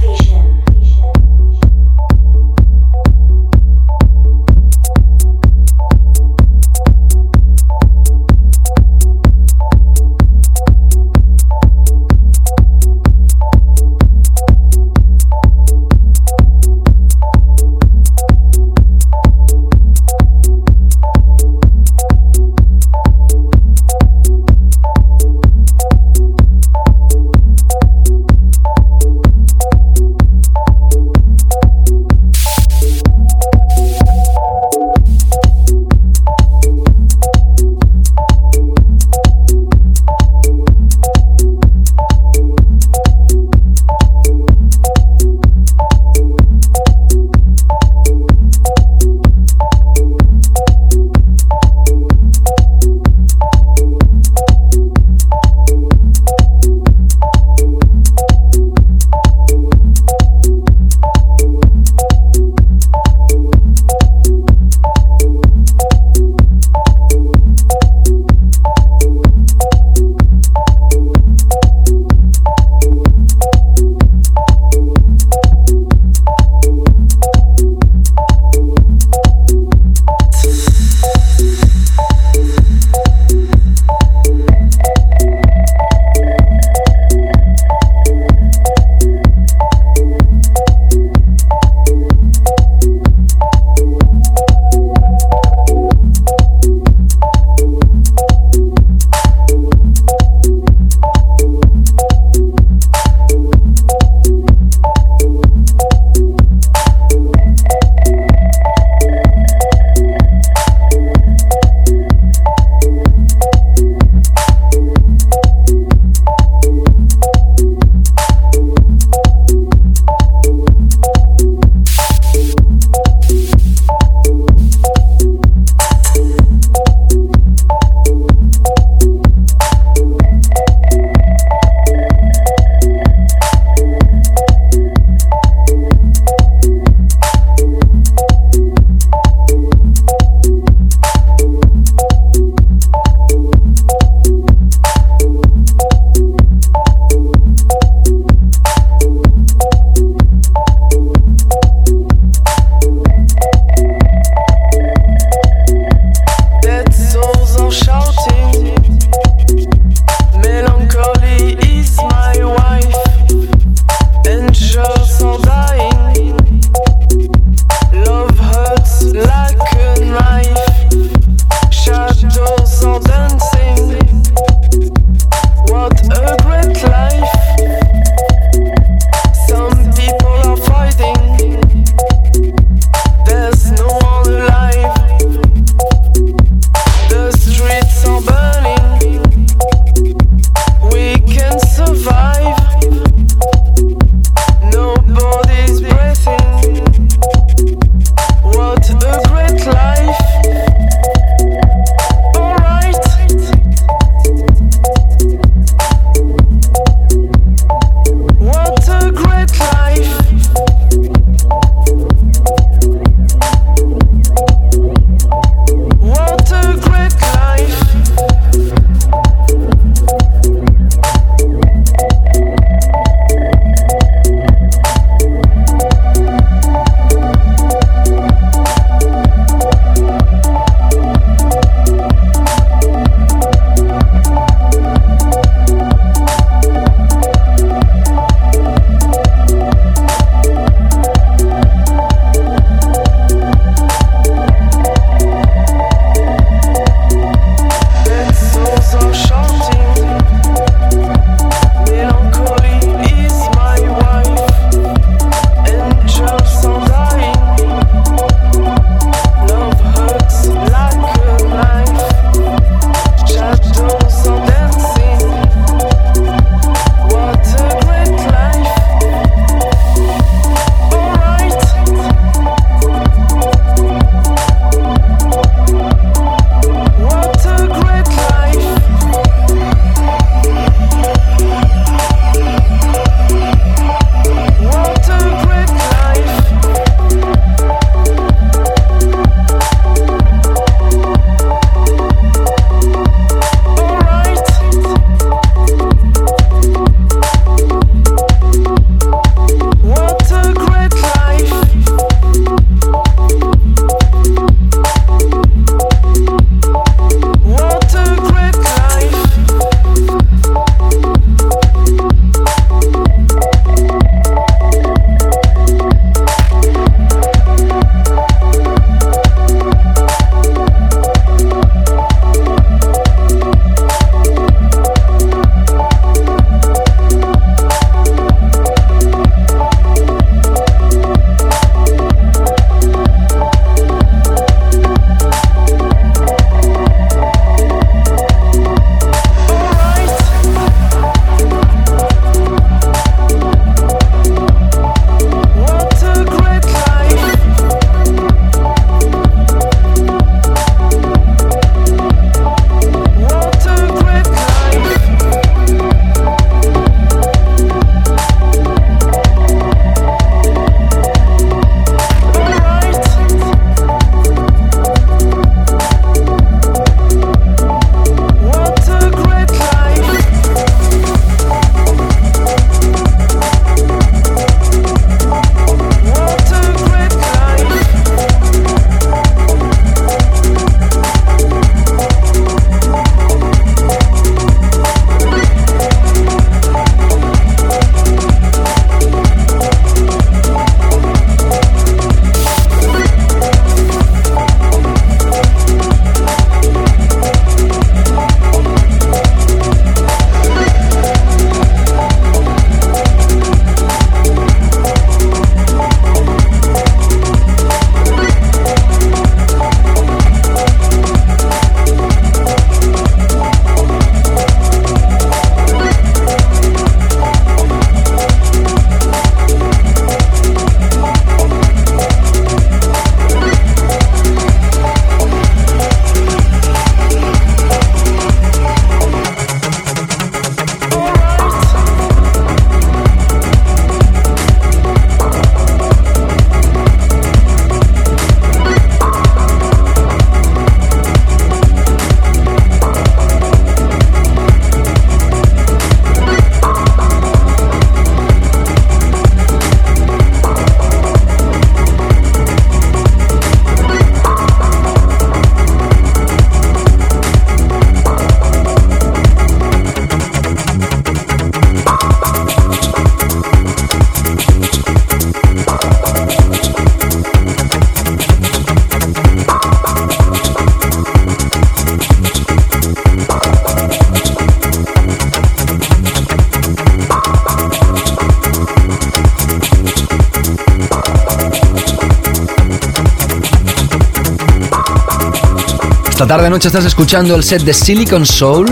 Estás escuchando el set de Silicon Soul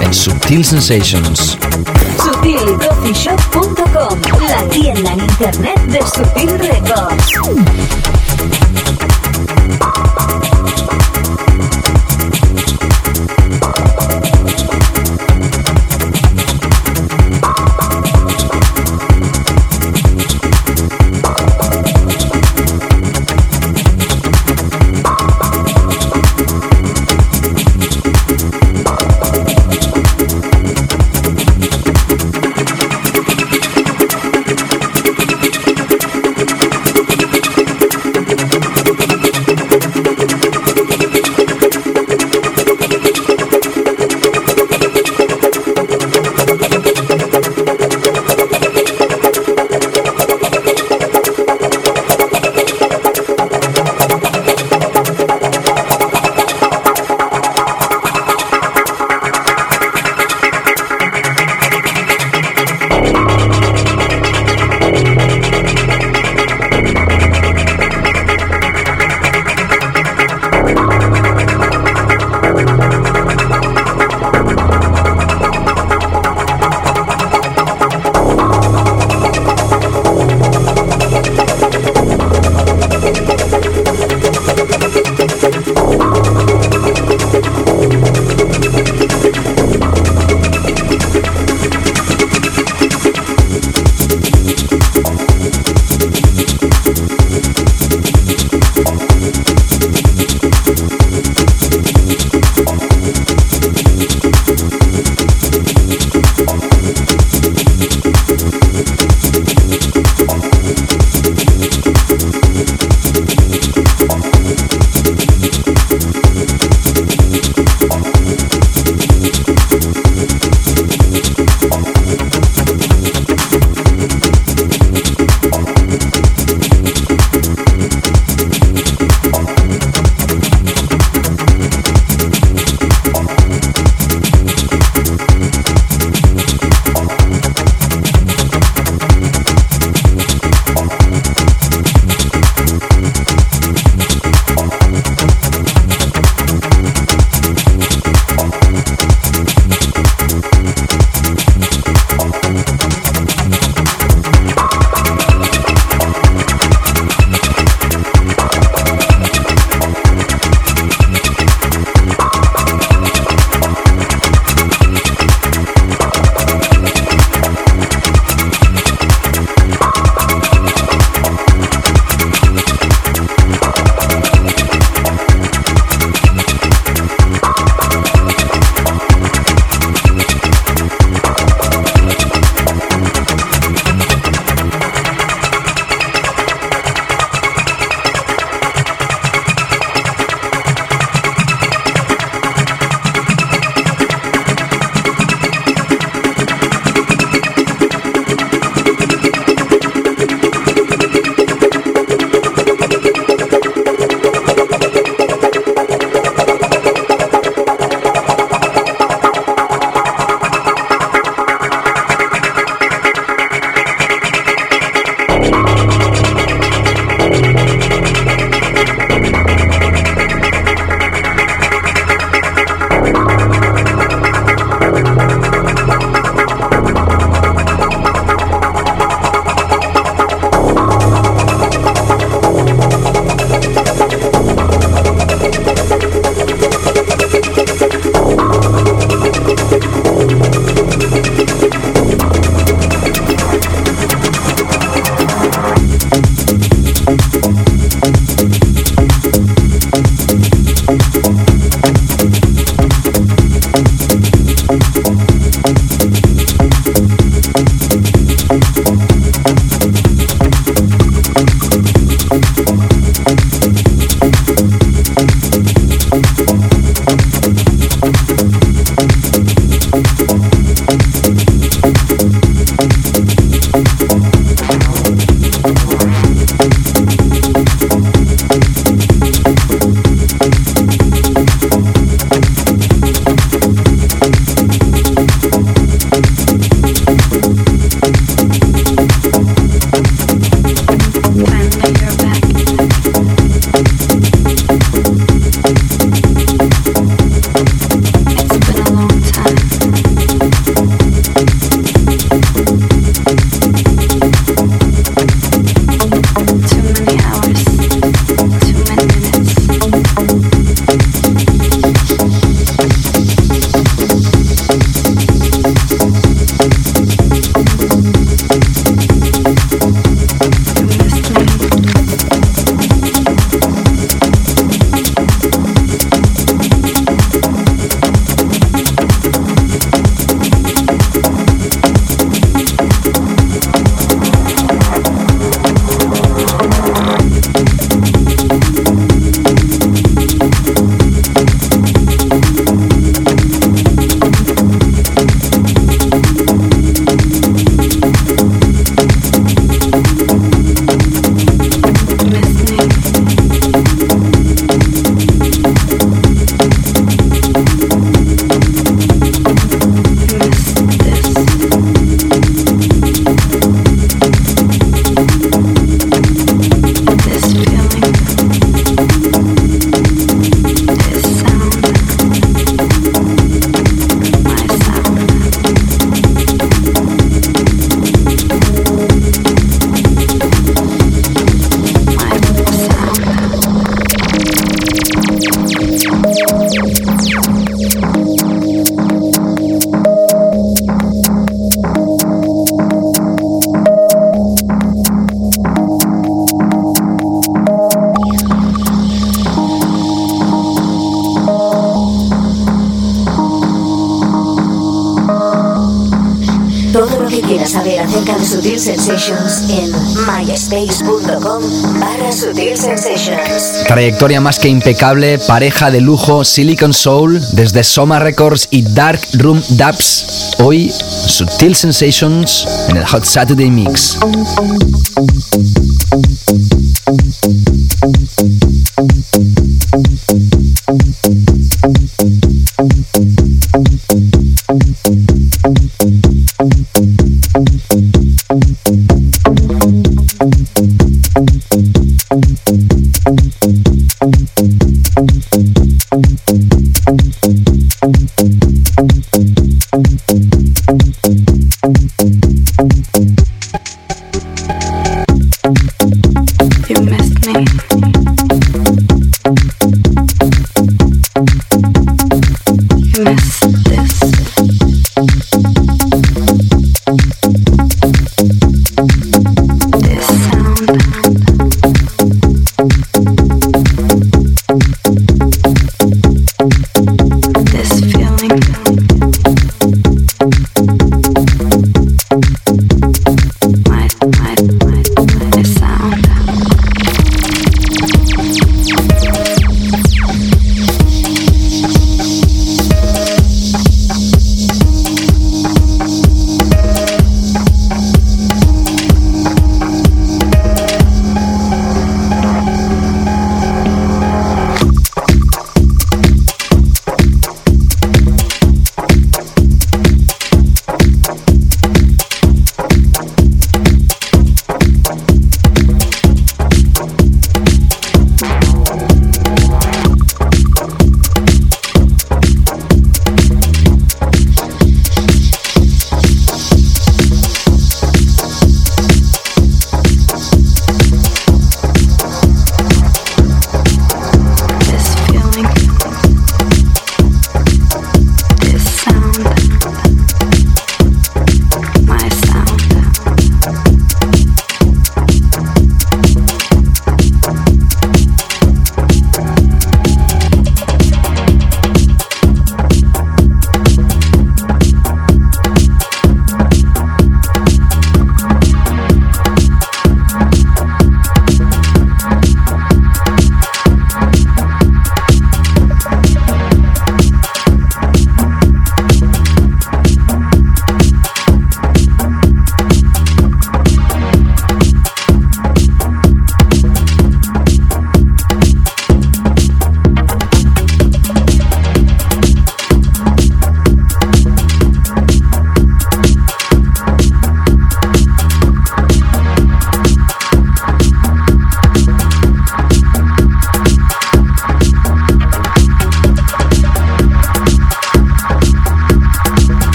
en Subtil Sensations. SutilCoffeeShop.com, la tienda en internet de Sutil Records. Trayectoria más que impecable, pareja de lujo, Silicon Soul, desde Soma Records y Dark Room Dubs. Hoy, Sutil Sensations en el Hot Saturday Mix.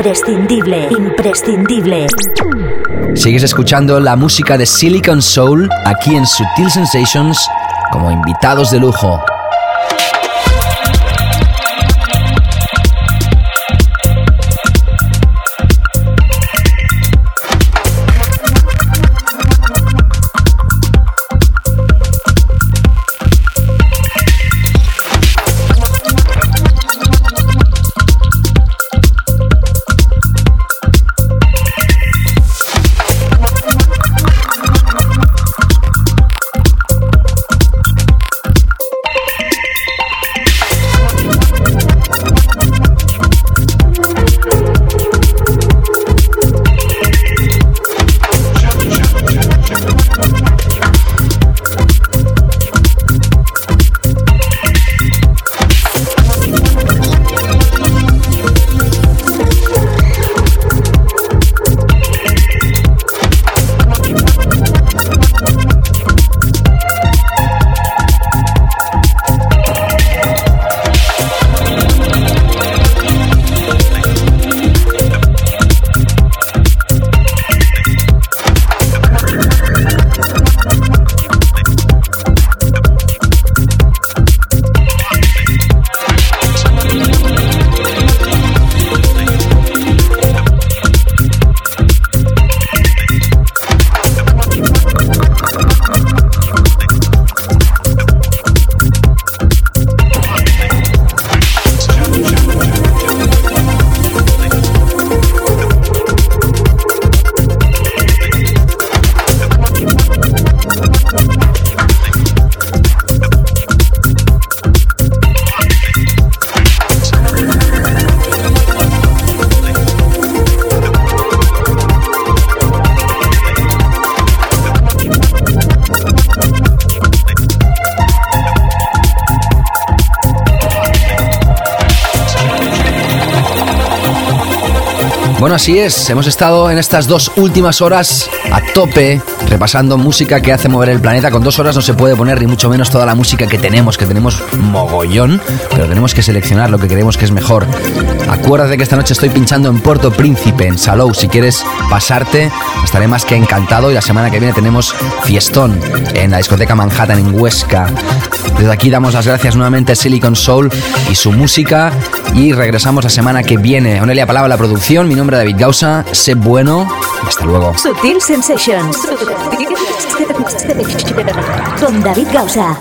Imprescindible, imprescindible. Sigues escuchando la música de Silicon Soul aquí en Sutil Sensations como invitados de lujo. Así es, hemos estado en estas dos últimas horas a tope repasando música que hace mover el planeta. Con dos horas no se puede poner ni mucho menos toda la música que tenemos, que tenemos mogollón, pero tenemos que seleccionar lo que creemos que es mejor. Acuérdate que esta noche estoy pinchando en Puerto Príncipe, en Salou. Si quieres pasarte, estaré más que encantado. Y la semana que viene tenemos fiestón en la discoteca Manhattan en Huesca. Desde aquí damos las gracias nuevamente a Silicon Soul y su música. Y regresamos la semana que viene. Onelia Palabra la producción. Mi nombre es David Gausa. Sé bueno. Hasta luego. Sutil Sensations. Con David Gausa.